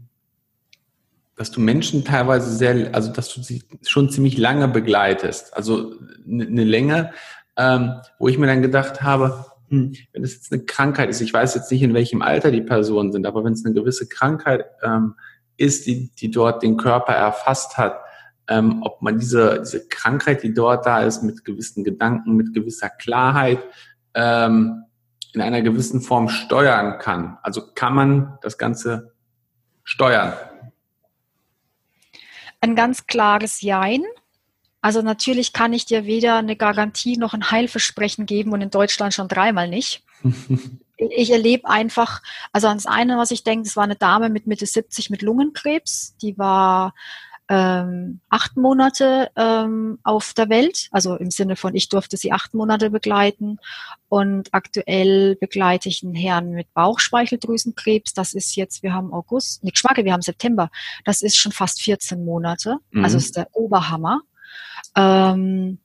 dass du Menschen teilweise sehr, also dass du sie schon ziemlich lange begleitest. Also eine Länge, ähm, wo ich mir dann gedacht habe, hm, wenn es jetzt eine Krankheit ist, ich weiß jetzt nicht, in welchem Alter die Personen sind, aber wenn es eine gewisse Krankheit ähm, ist, die, die dort den Körper erfasst hat, ähm, ob man diese, diese Krankheit, die dort da ist, mit gewissen Gedanken, mit gewisser Klarheit ähm, in einer gewissen Form steuern kann. Also kann man das Ganze steuern? Ein ganz klares Jein. Also natürlich kann ich dir weder eine Garantie noch ein Heilversprechen geben und in Deutschland schon dreimal nicht. ich erlebe einfach, also ans eine, was ich denke, das war eine Dame mit Mitte 70 mit Lungenkrebs, die war ähm, acht Monate ähm, auf der Welt, also im Sinne von, ich durfte sie acht Monate begleiten und aktuell begleite ich einen Herrn mit Bauchspeicheldrüsenkrebs. Das ist jetzt, wir haben August, nicht Schmacke, wir haben September. Das ist schon fast 14 Monate, mhm. also ist der Oberhammer. Ähm,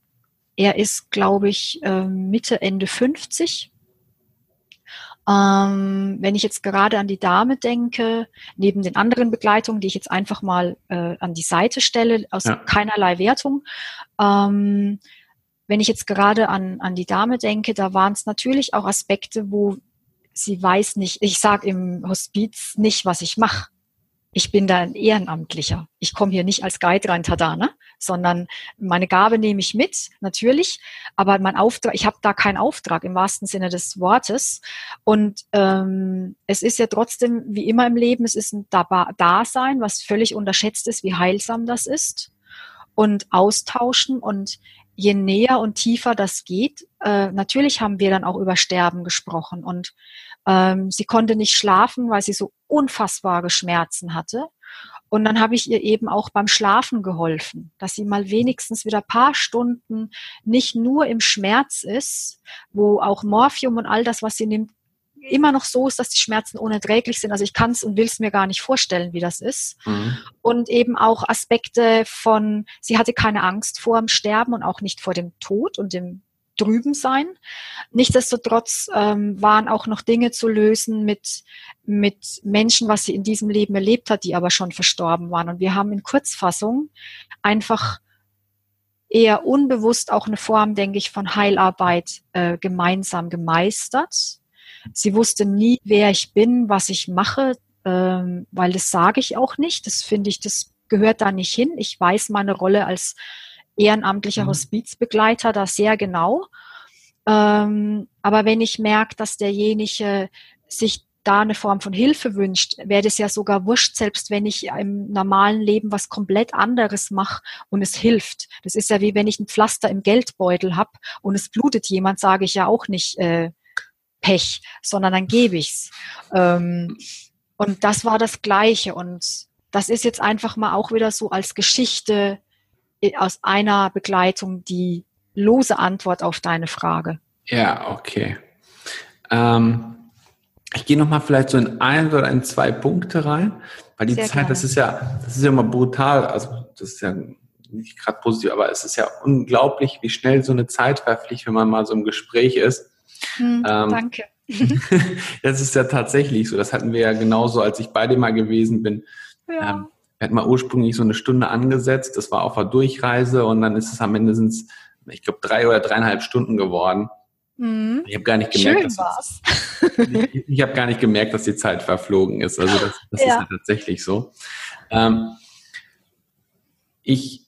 er ist, glaube ich, äh, Mitte, Ende 50 ähm, wenn ich jetzt gerade an die Dame denke, neben den anderen Begleitungen, die ich jetzt einfach mal äh, an die Seite stelle, aus ja. keinerlei Wertung, ähm, wenn ich jetzt gerade an, an die Dame denke, da waren es natürlich auch Aspekte, wo sie weiß nicht, ich sage im Hospiz nicht, was ich mache ich bin da ein Ehrenamtlicher. Ich komme hier nicht als Guide rein, tada, ne? sondern meine Gabe nehme ich mit, natürlich, aber mein Auftrag, ich habe da keinen Auftrag im wahrsten Sinne des Wortes. Und ähm, es ist ja trotzdem, wie immer im Leben, es ist ein Dasein, was völlig unterschätzt ist, wie heilsam das ist. Und austauschen und je näher und tiefer das geht, äh, natürlich haben wir dann auch über Sterben gesprochen und ähm, sie konnte nicht schlafen, weil sie so unfassbare Schmerzen hatte. Und dann habe ich ihr eben auch beim Schlafen geholfen, dass sie mal wenigstens wieder paar Stunden nicht nur im Schmerz ist, wo auch Morphium und all das, was sie nimmt, immer noch so ist, dass die Schmerzen unerträglich sind. Also ich kann es und will es mir gar nicht vorstellen, wie das ist. Mhm. Und eben auch Aspekte von, sie hatte keine Angst vor dem Sterben und auch nicht vor dem Tod und dem drüben sein. Nichtsdestotrotz ähm, waren auch noch Dinge zu lösen mit, mit Menschen, was sie in diesem Leben erlebt hat, die aber schon verstorben waren. Und wir haben in Kurzfassung einfach eher unbewusst auch eine Form, denke ich, von Heilarbeit äh, gemeinsam gemeistert. Sie wusste nie, wer ich bin, was ich mache, ähm, weil das sage ich auch nicht. Das finde ich, das gehört da nicht hin. Ich weiß meine Rolle als ehrenamtlicher mhm. Hospizbegleiter da sehr genau. Ähm, aber wenn ich merke, dass derjenige sich da eine Form von Hilfe wünscht, wäre das ja sogar wurscht, selbst wenn ich im normalen Leben was komplett anderes mache und es hilft. Das ist ja wie wenn ich ein Pflaster im Geldbeutel habe und es blutet jemand, sage ich ja auch nicht äh, Pech, sondern dann gebe ich's. Ähm, und das war das Gleiche. Und das ist jetzt einfach mal auch wieder so als Geschichte aus einer Begleitung die lose Antwort auf deine Frage. Ja, okay. Ähm, ich gehe nochmal vielleicht so in ein oder in zwei Punkte rein, weil die Sehr Zeit, gerne. das ist ja, das ist ja immer brutal, also das ist ja nicht gerade positiv, aber es ist ja unglaublich, wie schnell so eine Zeit verfliegt, wenn man mal so im Gespräch ist. Hm, ähm, danke. das ist ja tatsächlich so. Das hatten wir ja genauso, als ich bei dir mal gewesen bin. Ja. Ähm, wir hatten mal ursprünglich so eine Stunde angesetzt. Das war auf der Durchreise und dann ist es am Ende sind es, ich glaube, drei oder dreieinhalb Stunden geworden. Mhm. Ich habe gar nicht gemerkt, Schön dass war's. ich, ich habe gar nicht gemerkt, dass die Zeit verflogen ist. Also das, das ja. ist ja tatsächlich so. Ähm, ich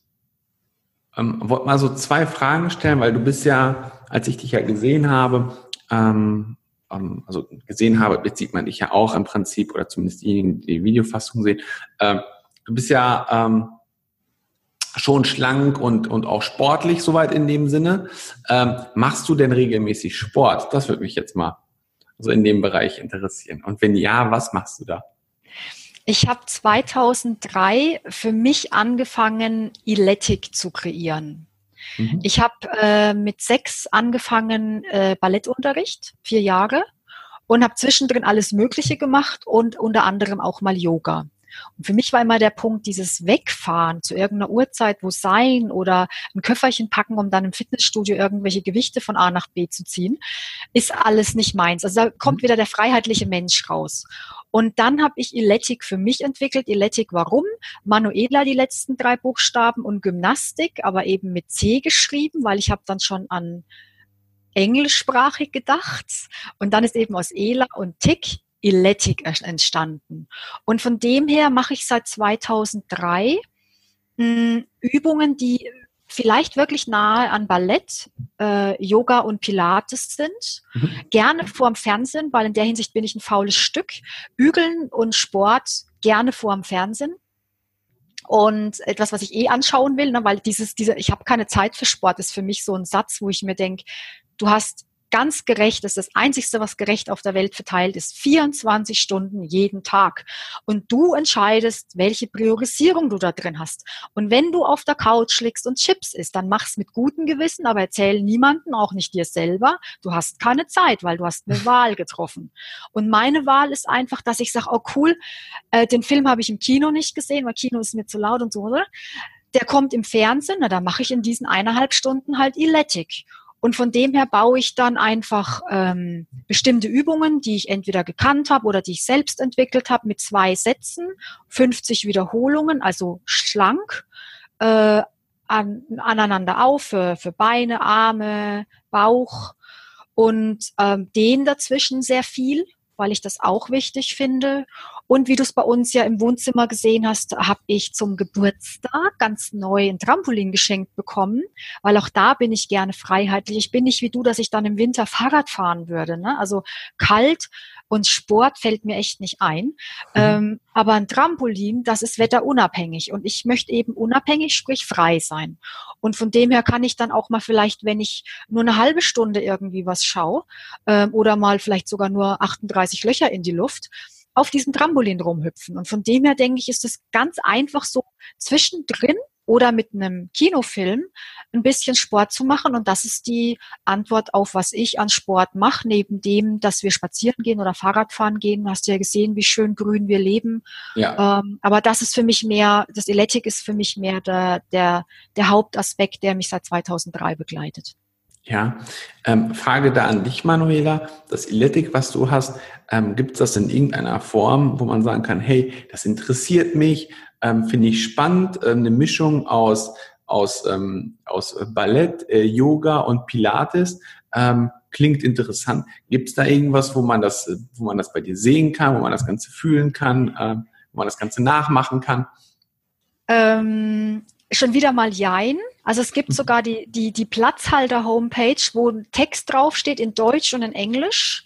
ähm, wollte mal so zwei Fragen stellen, weil du bist ja, als ich dich ja gesehen habe, ähm, ähm, also gesehen habe, jetzt sieht man dich ja auch im Prinzip, oder zumindest diejenigen, die die Videofassung sehen, ähm, du bist ja ähm, schon schlank und, und auch sportlich soweit in dem Sinne. Ähm, machst du denn regelmäßig Sport? Das würde mich jetzt mal so in dem Bereich interessieren. Und wenn ja, was machst du da? Ich habe 2003 für mich angefangen, Iletic zu kreieren. Mhm. Ich habe äh, mit sechs angefangen äh, Ballettunterricht, vier Jahre, und habe zwischendrin alles Mögliche gemacht und unter anderem auch mal Yoga. Und für mich war immer der Punkt, dieses Wegfahren zu irgendeiner Uhrzeit, wo sein oder ein Köfferchen packen, um dann im Fitnessstudio irgendwelche Gewichte von A nach B zu ziehen, ist alles nicht meins. Also da kommt mhm. wieder der freiheitliche Mensch raus. Und dann habe ich Illetic für mich entwickelt. Illetic warum? Manuela die letzten drei Buchstaben und Gymnastik, aber eben mit C geschrieben, weil ich habe dann schon an englischsprachig gedacht. Und dann ist eben aus Ela und Tick Illetic entstanden. Und von dem her mache ich seit 2003 mh, hm, Übungen, die vielleicht wirklich nahe an Ballett, äh, Yoga und Pilates sind. Mhm. Gerne vorm Fernsehen, weil in der Hinsicht bin ich ein faules Stück. Bügeln und Sport gerne vorm Fernsehen. Und etwas, was ich eh anschauen will, ne, weil dieses, diese, ich habe keine Zeit für Sport, ist für mich so ein Satz, wo ich mir denke, du hast ganz gerecht, das ist das Einzigste, was gerecht auf der Welt verteilt ist, 24 Stunden jeden Tag. Und du entscheidest, welche Priorisierung du da drin hast. Und wenn du auf der Couch liegst und Chips isst, dann mach's mit gutem Gewissen, aber erzähl niemanden, auch nicht dir selber, du hast keine Zeit, weil du hast eine Wahl getroffen. Und meine Wahl ist einfach, dass ich sage, oh cool, äh, den Film habe ich im Kino nicht gesehen, weil Kino ist mir zu laut und so, oder? Der kommt im Fernsehen, na, da mache ich in diesen eineinhalb Stunden halt Illetic. Und von dem her baue ich dann einfach ähm, bestimmte Übungen, die ich entweder gekannt habe oder die ich selbst entwickelt habe, mit zwei Sätzen, 50 Wiederholungen, also schlank, äh, an, aneinander auf für, für Beine, Arme, Bauch und ähm, den dazwischen sehr viel, weil ich das auch wichtig finde. Und wie du es bei uns ja im Wohnzimmer gesehen hast, habe ich zum Geburtstag ganz neu ein Trampolin geschenkt bekommen, weil auch da bin ich gerne freiheitlich. Ich bin nicht wie du, dass ich dann im Winter Fahrrad fahren würde. Ne? Also kalt und Sport fällt mir echt nicht ein. Mhm. Ähm, aber ein Trampolin, das ist wetterunabhängig. Und ich möchte eben unabhängig, sprich frei sein. Und von dem her kann ich dann auch mal vielleicht, wenn ich nur eine halbe Stunde irgendwie was schaue, ähm, oder mal vielleicht sogar nur 38 Löcher in die Luft, auf diesem Trampolin rumhüpfen. Und von dem her denke ich, ist es ganz einfach so zwischendrin oder mit einem Kinofilm ein bisschen Sport zu machen. Und das ist die Antwort auf, was ich an Sport mache, neben dem, dass wir spazieren gehen oder Fahrradfahren gehen. Du hast ja gesehen, wie schön grün wir leben. Ja. Ähm, aber das ist für mich mehr, das Eletik ist für mich mehr der, der, der Hauptaspekt, der mich seit 2003 begleitet. Ja, ähm, Frage da an dich, Manuela. Das Illetik, was du hast, ähm, gibt es das in irgendeiner Form, wo man sagen kann, hey, das interessiert mich, ähm, finde ich spannend, äh, eine Mischung aus, aus, ähm, aus Ballett, äh, Yoga und Pilates, ähm, klingt interessant. Gibt es da irgendwas, wo man das, wo man das bei dir sehen kann, wo man das Ganze fühlen kann, äh, wo man das Ganze nachmachen kann? Ähm, schon wieder mal Jein. Also es gibt mhm. sogar die, die, die Platzhalter-Homepage, wo ein Text draufsteht in Deutsch und in Englisch.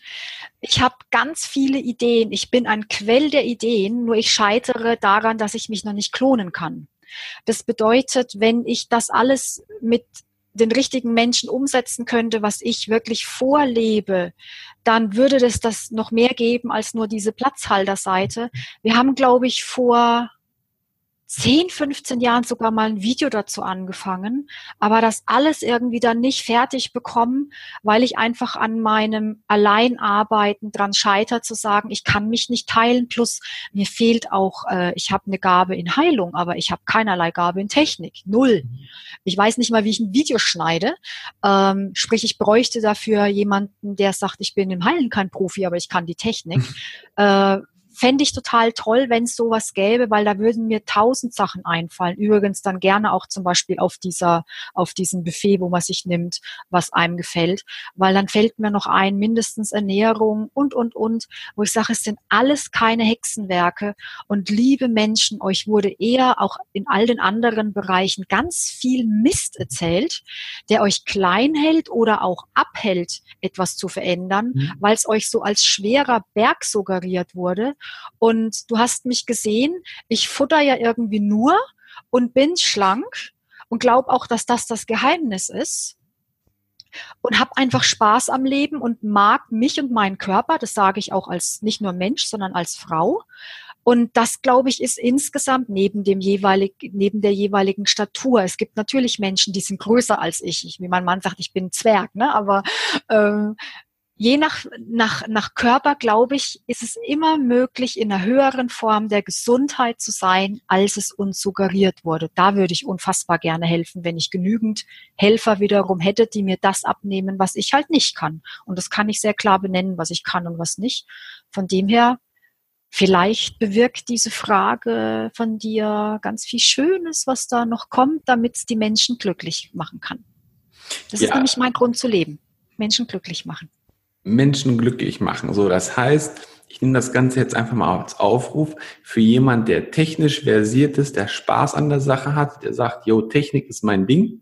Ich habe ganz viele Ideen. Ich bin ein Quell der Ideen, nur ich scheitere daran, dass ich mich noch nicht klonen kann. Das bedeutet, wenn ich das alles mit den richtigen Menschen umsetzen könnte, was ich wirklich vorlebe, dann würde das das noch mehr geben als nur diese Platzhalterseite. Wir haben, glaube ich, vor 10, 15 Jahren sogar mal ein Video dazu angefangen, aber das alles irgendwie dann nicht fertig bekommen, weil ich einfach an meinem Alleinarbeiten dran scheiter zu sagen, ich kann mich nicht teilen, plus mir fehlt auch, äh, ich habe eine Gabe in Heilung, aber ich habe keinerlei Gabe in Technik, null. Ich weiß nicht mal, wie ich ein Video schneide, ähm, sprich, ich bräuchte dafür jemanden, der sagt, ich bin im Heilen kein Profi, aber ich kann die Technik. äh, fände ich total toll, wenn es sowas gäbe, weil da würden mir tausend Sachen einfallen. Übrigens dann gerne auch zum Beispiel auf dieser, auf diesem Buffet, wo man sich nimmt, was einem gefällt, weil dann fällt mir noch ein, mindestens Ernährung und, und, und, wo ich sage, es sind alles keine Hexenwerke und liebe Menschen, euch wurde eher auch in all den anderen Bereichen ganz viel Mist erzählt, der euch klein hält oder auch abhält, etwas zu verändern, mhm. weil es euch so als schwerer Berg suggeriert wurde und du hast mich gesehen, ich futter ja irgendwie nur und bin schlank und glaube auch, dass das das Geheimnis ist und habe einfach Spaß am Leben und mag mich und meinen Körper. Das sage ich auch als nicht nur Mensch, sondern als Frau. Und das, glaube ich, ist insgesamt neben dem jeweilig, neben der jeweiligen Statur. Es gibt natürlich Menschen, die sind größer als ich. ich wie mein Mann sagt, ich bin Zwerg, ne? Aber ähm, je nach, nach, nach Körper, glaube ich, ist es immer möglich, in einer höheren Form der Gesundheit zu sein, als es uns suggeriert wurde. Da würde ich unfassbar gerne helfen, wenn ich genügend Helfer wiederum hätte, die mir das abnehmen, was ich halt nicht kann. Und das kann ich sehr klar benennen, was ich kann und was nicht. Von dem her, vielleicht bewirkt diese Frage von dir ganz viel Schönes, was da noch kommt, damit es die Menschen glücklich machen kann. Das ja. ist nämlich mein Grund zu leben. Menschen glücklich machen. Menschen glücklich machen. So, das heißt, ich nehme das Ganze jetzt einfach mal als Aufruf für jemand, der technisch versiert ist, der Spaß an der Sache hat, der sagt, yo, Technik ist mein Ding,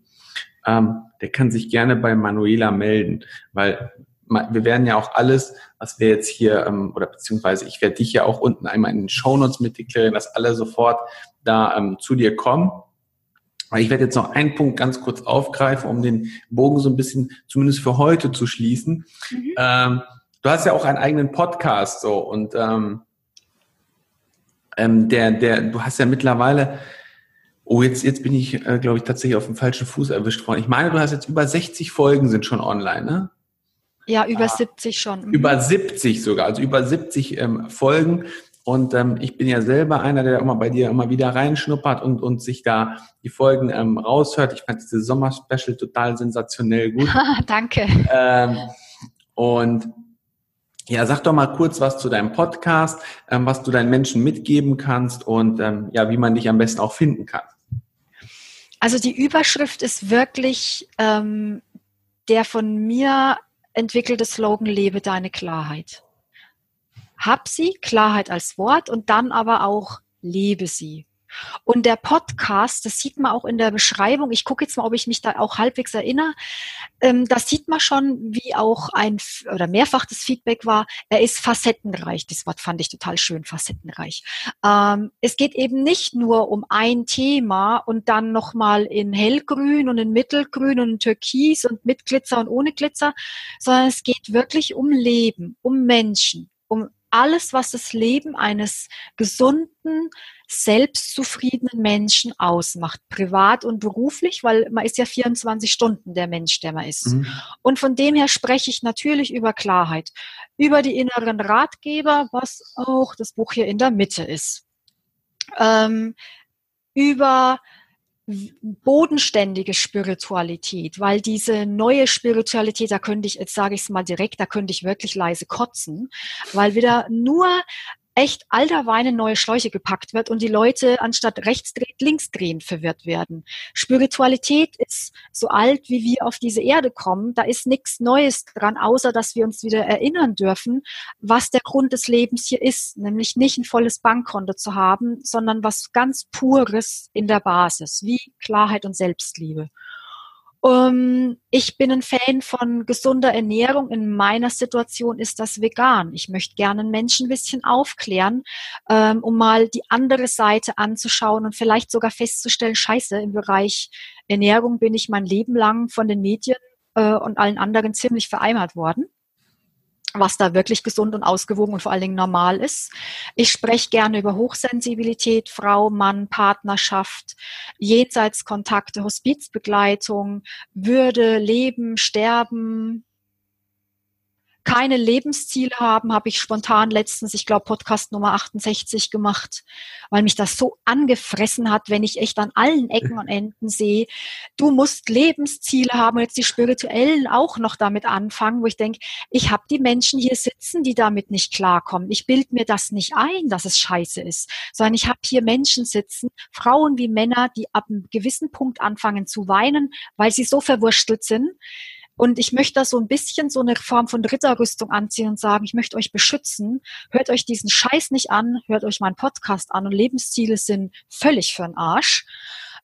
ähm, der kann sich gerne bei Manuela melden, weil wir werden ja auch alles, was wir jetzt hier, ähm, oder beziehungsweise ich werde dich ja auch unten einmal in den Shownotes mitdeklarieren, dass alle sofort da ähm, zu dir kommen ich werde jetzt noch einen Punkt ganz kurz aufgreifen, um den Bogen so ein bisschen zumindest für heute zu schließen. Mhm. Ähm, du hast ja auch einen eigenen Podcast so und ähm, ähm, der, der, du hast ja mittlerweile, oh jetzt, jetzt bin ich, äh, glaube ich, tatsächlich auf dem falschen Fuß erwischt worden. Ich meine, du hast jetzt über 60 Folgen sind schon online, ne? Ja, über ah, 70 schon. Mhm. Über 70 sogar, also über 70 ähm, Folgen. Und ähm, ich bin ja selber einer, der immer bei dir immer wieder reinschnuppert und, und sich da die Folgen ähm, raushört. Ich fand diese Sommer-Special total sensationell gut. Danke. Ähm, und ja, sag doch mal kurz was zu deinem Podcast, ähm, was du deinen Menschen mitgeben kannst und ähm, ja, wie man dich am besten auch finden kann. Also die Überschrift ist wirklich ähm, der von mir entwickelte Slogan Lebe deine Klarheit hab sie, Klarheit als Wort und dann aber auch lebe sie. Und der Podcast, das sieht man auch in der Beschreibung, ich gucke jetzt mal, ob ich mich da auch halbwegs erinnere, ähm, das sieht man schon, wie auch ein oder mehrfach das Feedback war, er ist facettenreich. Das Wort fand ich total schön, facettenreich. Ähm, es geht eben nicht nur um ein Thema und dann nochmal in hellgrün und in mittelgrün und in türkis und mit Glitzer und ohne Glitzer, sondern es geht wirklich um Leben, um Menschen, um alles, was das Leben eines gesunden, selbstzufriedenen Menschen ausmacht, privat und beruflich, weil man ist ja 24 Stunden der Mensch, der man ist. Mhm. Und von dem her spreche ich natürlich über Klarheit, über die inneren Ratgeber, was auch das Buch hier in der Mitte ist, ähm, über bodenständige Spiritualität, weil diese neue Spiritualität, da könnte ich, jetzt sage ich es mal direkt, da könnte ich wirklich leise kotzen, weil wieder nur echt alter Wein in neue Schläuche gepackt wird und die Leute anstatt rechts dreht, links drehen verwirrt werden. Spiritualität ist so alt, wie wir auf diese Erde kommen. Da ist nichts Neues dran, außer dass wir uns wieder erinnern dürfen, was der Grund des Lebens hier ist. Nämlich nicht ein volles Bankkonto zu haben, sondern was ganz Pures in der Basis, wie Klarheit und Selbstliebe. Um, ähm, ich bin ein Fan von gesunder Ernährung. In meiner Situation ist das vegan. Ich möchte gerne Menschen ein bisschen aufklären, ähm, um mal die andere Seite anzuschauen und vielleicht sogar festzustellen, scheiße, im Bereich Ernährung bin ich mein Leben lang von den Medien äh, und allen anderen ziemlich vereimert worden. Was da wirklich gesund und ausgewogen und vor allen Dingen normal ist. Ich spreche gerne über Hochsensibilität, Frau, Mann, Partnerschaft, Jenseitskontakte, Hospizbegleitung, Würde, Leben, Sterben, keine Lebensziele haben, habe ich spontan letztens, ich glaube, Podcast Nummer 68 gemacht, weil mich das so angefressen hat, wenn ich echt an allen Ecken und Enden sehe, du musst Lebensziele haben und jetzt die Spirituellen auch noch damit anfangen, wo ich denke, ich habe die Menschen hier sitzen, die damit nicht klarkommen. Ich bild mir das nicht ein, dass es scheiße ist, sondern ich habe hier Menschen sitzen, Frauen wie Männer, die ab einem gewissen Punkt anfangen zu weinen, weil sie so verwurstelt sind, und ich möchte da so ein bisschen so eine Form von Ritterrüstung anziehen und sagen, ich möchte euch beschützen. Hört euch diesen Scheiß nicht an, hört euch meinen Podcast an und Lebensziele sind völlig für den Arsch.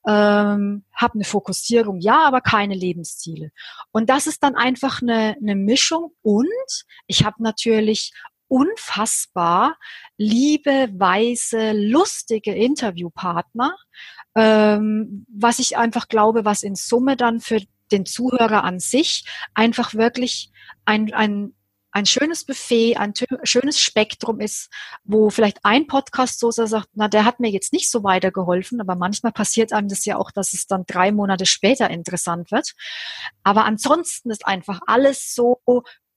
Ähm, hab eine Fokussierung, ja, aber keine Lebensziele. Und das ist dann einfach eine, eine Mischung. Und ich habe natürlich unfassbar liebe, weise, lustige Interviewpartner, ähm, was ich einfach glaube, was in Summe dann für den Zuhörer an sich einfach wirklich ein, ein, ein schönes Buffet, ein schönes Spektrum ist, wo vielleicht ein Podcast so sagt, na, der hat mir jetzt nicht so weitergeholfen, aber manchmal passiert einem das ja auch, dass es dann drei Monate später interessant wird. Aber ansonsten ist einfach alles so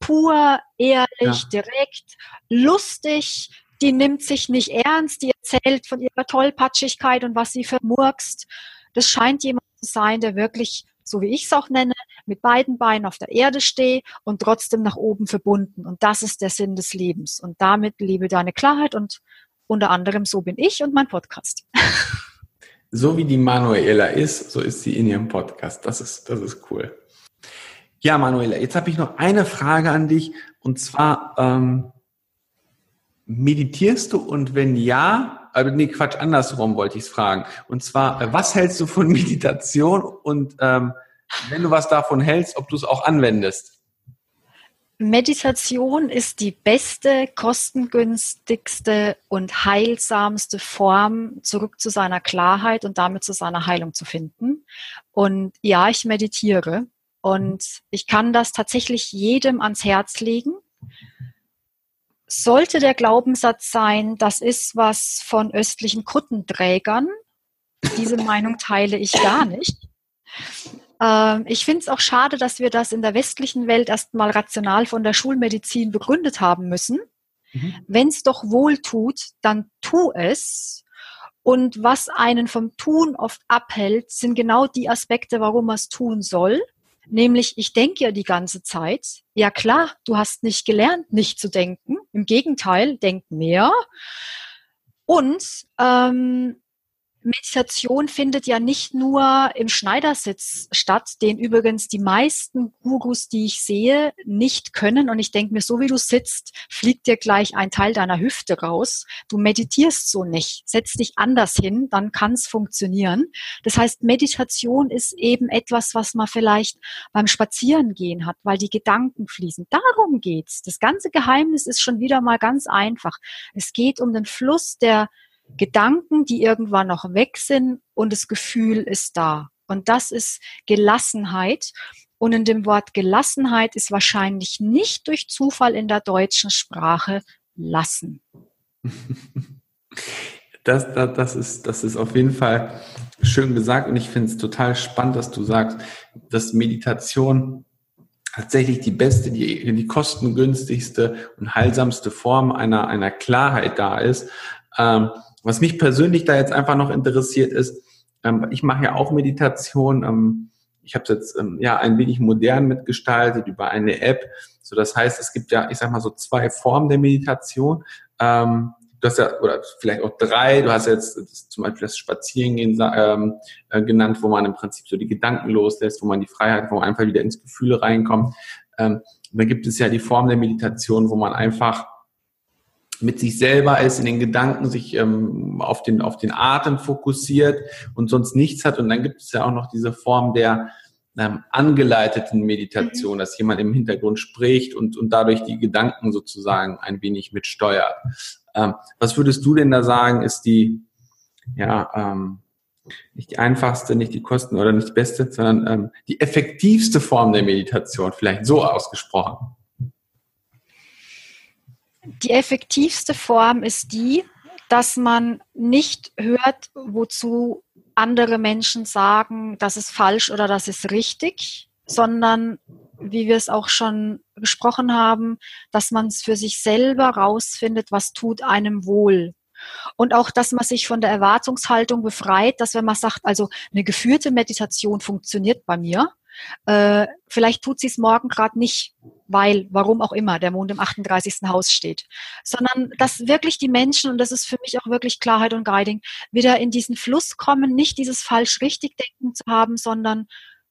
pur, ehrlich, ja. direkt, lustig, die nimmt sich nicht ernst, die erzählt von ihrer Tollpatschigkeit und was sie vermurkst. Das scheint jemand zu sein, der wirklich so wie ich es auch nenne, mit beiden Beinen auf der Erde stehe und trotzdem nach oben verbunden. Und das ist der Sinn des Lebens. Und damit liebe deine Klarheit und unter anderem so bin ich und mein Podcast. So wie die Manuela ist, so ist sie in ihrem Podcast. Das ist, das ist cool. Ja, Manuela, jetzt habe ich noch eine Frage an dich. Und zwar, ähm, meditierst du und wenn ja, also nee, Quatsch, andersrum wollte ich es fragen. Und zwar, äh, was hältst du von Meditation und ähm, wenn du was davon hältst, ob du es auch anwendest? Meditation ist die beste, kostengünstigste und heilsamste Form, zurück zu seiner Klarheit und damit zu seiner Heilung zu finden. Und ja, ich meditiere und ich kann das tatsächlich jedem ans Herz legen sollte der Glaubenssatz sein, das ist was von östlichen Kuttenträgern. Diese Meinung teile ich gar nicht. Ähm, ich finde es auch schade, dass wir das in der westlichen Welt erstmal rational von der Schulmedizin begründet haben müssen. Mhm. Wenn es doch wohl tut, dann tu es. Und was einen vom Tun oft abhält, sind genau die Aspekte, warum man es tun soll. Nämlich, ich denke ja die ganze Zeit, ja klar, du hast nicht gelernt, nicht zu denken. Im Gegenteil, denk mehr. Und ähm, Meditation findet ja nicht nur im Schneidersitz statt, den übrigens die meisten Gurus, die ich sehe, nicht können. Und ich denke mir, so wie du sitzt, fliegt dir gleich ein Teil deiner Hüfte raus. Du meditierst so nicht. Setz dich anders hin, dann kann es funktionieren. Das heißt, Meditation ist eben etwas, was man vielleicht beim Spazierengehen hat, weil die Gedanken fließen. Darum geht's. Das ganze Geheimnis ist schon wieder mal ganz einfach. Es geht um den Fluss der Gedanken, die irgendwann noch weg sind und das Gefühl ist da. Und das ist Gelassenheit. Und in dem Wort Gelassenheit ist wahrscheinlich nicht durch Zufall in der deutschen Sprache lassen. Das, das, das, ist, das ist auf jeden Fall schön gesagt und ich finde es total spannend, dass du sagst, dass Meditation tatsächlich die beste, die, die kostengünstigste und heilsamste Form einer, einer Klarheit da ist. Ähm, was mich persönlich da jetzt einfach noch interessiert ist, ähm, ich mache ja auch Meditation. Ähm, ich habe es jetzt ähm, ja ein wenig modern mitgestaltet über eine App. So, das heißt, es gibt ja, ich sag mal so zwei Formen der Meditation. Ähm, du hast ja, oder vielleicht auch drei, du hast jetzt das, zum Beispiel das Spazierengehen ähm, äh, genannt, wo man im Prinzip so die Gedanken loslässt, wo man die Freiheit, wo man einfach wieder ins Gefühl reinkommt. Ähm, dann gibt es ja die Form der Meditation, wo man einfach mit sich selber ist, in den Gedanken sich ähm, auf, den, auf den Atem fokussiert und sonst nichts hat. Und dann gibt es ja auch noch diese Form der ähm, angeleiteten Meditation, mhm. dass jemand im Hintergrund spricht und, und dadurch die Gedanken sozusagen ein wenig mitsteuert. Ähm, was würdest du denn da sagen, ist die, ja, ähm, nicht die einfachste, nicht die kosten oder nicht die beste, sondern ähm, die effektivste Form der Meditation, vielleicht so ausgesprochen? Die effektivste Form ist die, dass man nicht hört, wozu andere Menschen sagen, das ist falsch oder das ist richtig, sondern wie wir es auch schon besprochen haben, dass man es für sich selber rausfindet, was tut einem wohl. Und auch, dass man sich von der Erwartungshaltung befreit, dass wenn man sagt, also eine geführte Meditation funktioniert bei mir, äh, vielleicht tut sie es morgen gerade nicht, weil, warum auch immer, der Mond im 38. Haus steht, sondern dass wirklich die Menschen, und das ist für mich auch wirklich Klarheit und Guiding, wieder in diesen Fluss kommen, nicht dieses falsch-richtig denken zu haben, sondern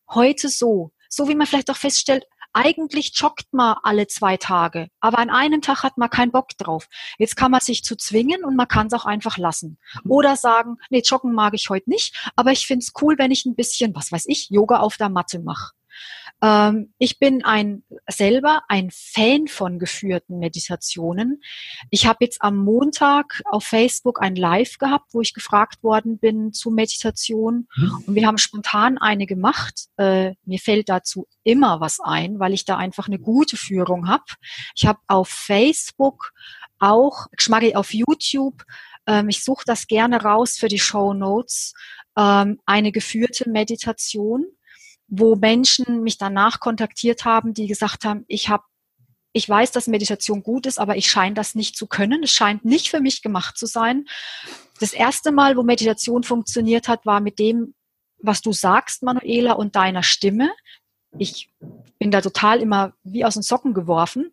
heute so. So wie man vielleicht auch feststellt, eigentlich joggt man alle zwei Tage, aber an einem Tag hat man keinen Bock drauf. Jetzt kann man sich zu zwingen und man kann es auch einfach lassen. Oder sagen, nee, joggen mag ich heute nicht, aber ich finde es cool, wenn ich ein bisschen, was weiß ich, Yoga auf der Matte mache. Ähm, ich bin ein selber ein Fan von geführten Meditationen. Ich habe jetzt am Montag auf Facebook ein Live gehabt, wo ich gefragt worden bin zu Meditation. Mhm. Und wir haben spontan eine gemacht. Äh, mir fällt dazu immer was ein, weil ich da einfach eine gute Führung habe. Ich habe auf Facebook auch, Schmacke auf YouTube, ähm, ich suche das gerne raus für die Show Notes, ähm, eine geführte Meditation wo Menschen mich danach kontaktiert haben, die gesagt haben, ich habe ich weiß, dass Meditation gut ist, aber ich scheine das nicht zu können. Es scheint nicht für mich gemacht zu sein. Das erste Mal, wo Meditation funktioniert hat, war mit dem, was du sagst, Manuela, und deiner Stimme. Ich bin da total immer wie aus den Socken geworfen.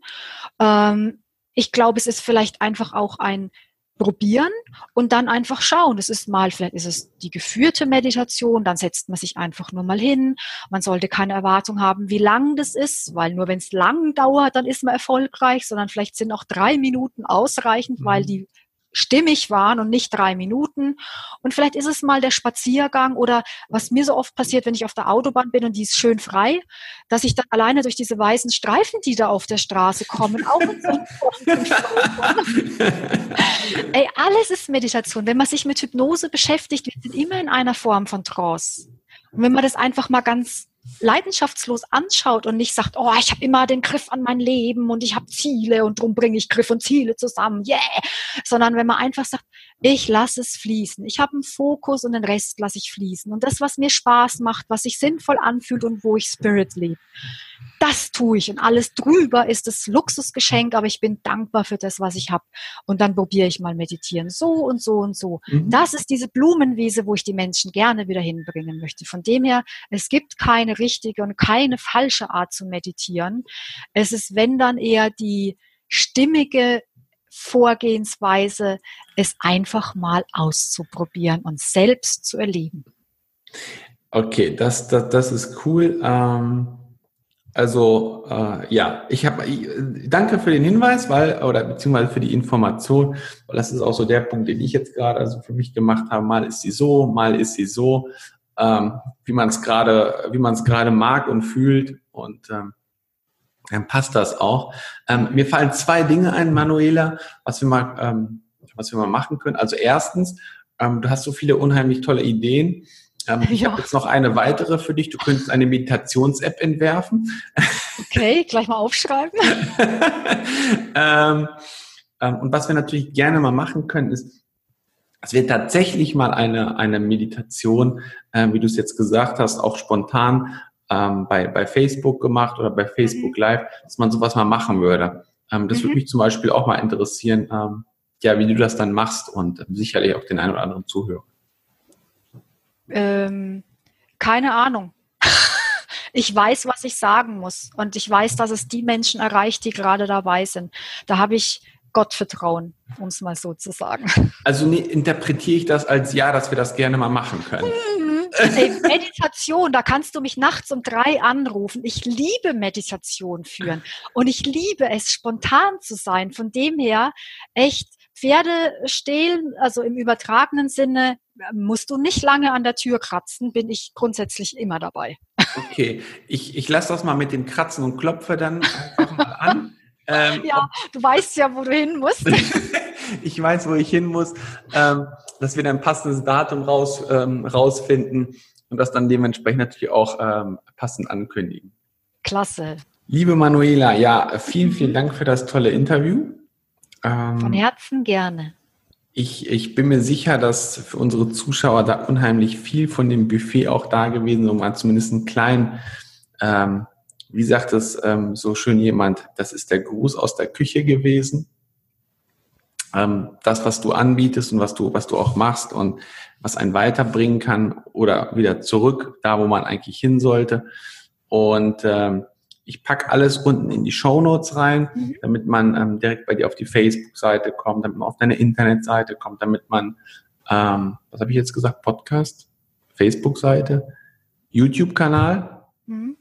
Ähm, ich glaube, es ist vielleicht einfach auch ein probieren und dann einfach schauen. Es ist mal, vielleicht ist es die geführte Meditation, dann setzt man sich einfach nur mal hin. Man sollte keine Erwartung haben, wie lang das ist, weil nur wenn es lang dauert, dann ist man erfolgreich, sondern vielleicht sind auch drei Minuten ausreichend, weil mhm. die stimmig waren und nicht drei Minuten. Und vielleicht ist es mal der Spaziergang oder was mir so oft passiert, wenn ich auf der Autobahn bin und die ist schön frei, dass ich dann alleine durch diese weißen Streifen, die da auf der Straße kommen, auch in so Ey, alles ist Meditation. Wenn man sich mit Hypnose beschäftigt, wir sind immer in einer Form von Trance. Und wenn man das einfach mal ganz leidenschaftslos anschaut und nicht sagt, oh, ich habe immer den Griff an mein Leben und ich habe Ziele und drum bringe ich Griff und Ziele zusammen, yeah, sondern wenn man einfach sagt, ich lasse es fließen, ich habe einen Fokus und den Rest lasse ich fließen. Und das, was mir Spaß macht, was sich sinnvoll anfühlt und wo ich Spirit lebe, das tue ich. Und alles drüber ist das Luxusgeschenk, aber ich bin dankbar für das, was ich habe und dann probiere ich mal meditieren, so und so und so. Mhm. Das ist diese Blumenwiese, wo ich die Menschen gerne wieder hinbringen möchte. Von dem her, es gibt keine richtige und keine falsche Art zu meditieren. Es ist, wenn dann eher die stimmige Vorgehensweise, es einfach mal auszuprobieren und selbst zu erleben. Okay, das, das, das ist cool. Ähm, also äh, ja, ich habe danke für den Hinweis, weil oder beziehungsweise für die Information, weil das ist auch so der Punkt, den ich jetzt gerade also für mich gemacht habe. Mal ist sie so, mal ist sie so ähm, wie man es gerade, wie man es gerade mag und fühlt und ähm, dann passt das auch. Ähm, mir fallen zwei Dinge ein, Manuela, was wir mal, ähm, was wir mal machen können. Also erstens, ähm, du hast so viele unheimlich tolle Ideen. Ähm, ich ja. habe jetzt noch eine weitere für dich. Du könntest eine Meditations-App entwerfen. Okay, gleich mal aufschreiben. ähm, ähm, und was wir natürlich gerne mal machen können, ist, dass wir tatsächlich mal eine, eine Meditation, äh, wie du es jetzt gesagt hast, auch spontan ähm, bei, bei Facebook gemacht oder bei Facebook mhm. Live, dass man sowas mal machen würde. Ähm, das mhm. würde mich zum Beispiel auch mal interessieren, ähm, ja, wie du das dann machst und ähm, sicherlich auch den einen oder anderen Zuhörer. Ähm, keine Ahnung. ich weiß, was ich sagen muss und ich weiß, dass es die Menschen erreicht, die gerade dabei sind. Da habe ich Gottvertrauen, um es mal so zu sagen. Also ne, interpretiere ich das als ja, dass wir das gerne mal machen können. Mhm. Ey, Meditation, da kannst du mich nachts um drei anrufen. Ich liebe Meditation führen und ich liebe es, spontan zu sein. Von dem her, echt, Pferde stehlen, also im übertragenen Sinne, musst du nicht lange an der Tür kratzen, bin ich grundsätzlich immer dabei. Okay, ich, ich lasse das mal mit dem Kratzen und Klopfe dann einfach mal an. Ähm, ja, du weißt ja, wo du hin musst. ich weiß, wo ich hin muss, ähm, dass wir dann ein passendes Datum raus, ähm, rausfinden und das dann dementsprechend natürlich auch ähm, passend ankündigen. Klasse. Liebe Manuela, ja, vielen, vielen Dank für das tolle Interview. Ähm, Von Herzen gerne. Ich, ich bin mir sicher, dass für unsere Zuschauer da unheimlich viel von dem Buffet auch da gewesen ist, um mal zumindest einen kleinen, ähm, wie sagt es ähm, so schön jemand, das ist der Gruß aus der Küche gewesen. Ähm, das, was du anbietest und was du, was du auch machst und was einen weiterbringen kann oder wieder zurück, da wo man eigentlich hin sollte. Und ähm, ich pack alles unten in die Show Notes rein, mhm. damit man ähm, direkt bei dir auf die Facebook-Seite kommt, damit man auf deine Internetseite kommt, damit man, ähm, was habe ich jetzt gesagt, Podcast, Facebook-Seite, YouTube-Kanal, mhm.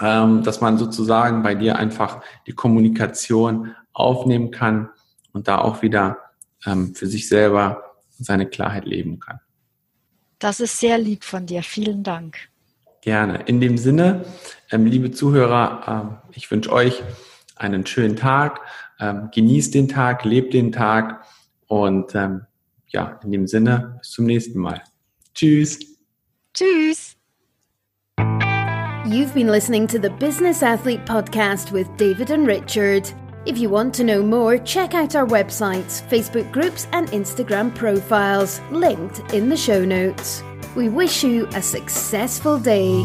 Ähm, dass man sozusagen bei dir einfach die Kommunikation aufnehmen kann und da auch wieder ähm, für sich selber seine Klarheit leben kann. Das ist sehr lieb von dir. Vielen Dank. Gerne. In dem Sinne, ähm, liebe Zuhörer, ich wünsche euch einen schönen Tag. Genießt den Tag, lebt den Tag und ja, in dem Sinne, bis zum nächsten Mal. Tschüss. Tschüss. You've been listening to the Business Athlete Podcast with David and Richard. If you want to know more, check out our websites, Facebook groups, and Instagram profiles, linked in the show notes. We wish you a successful day.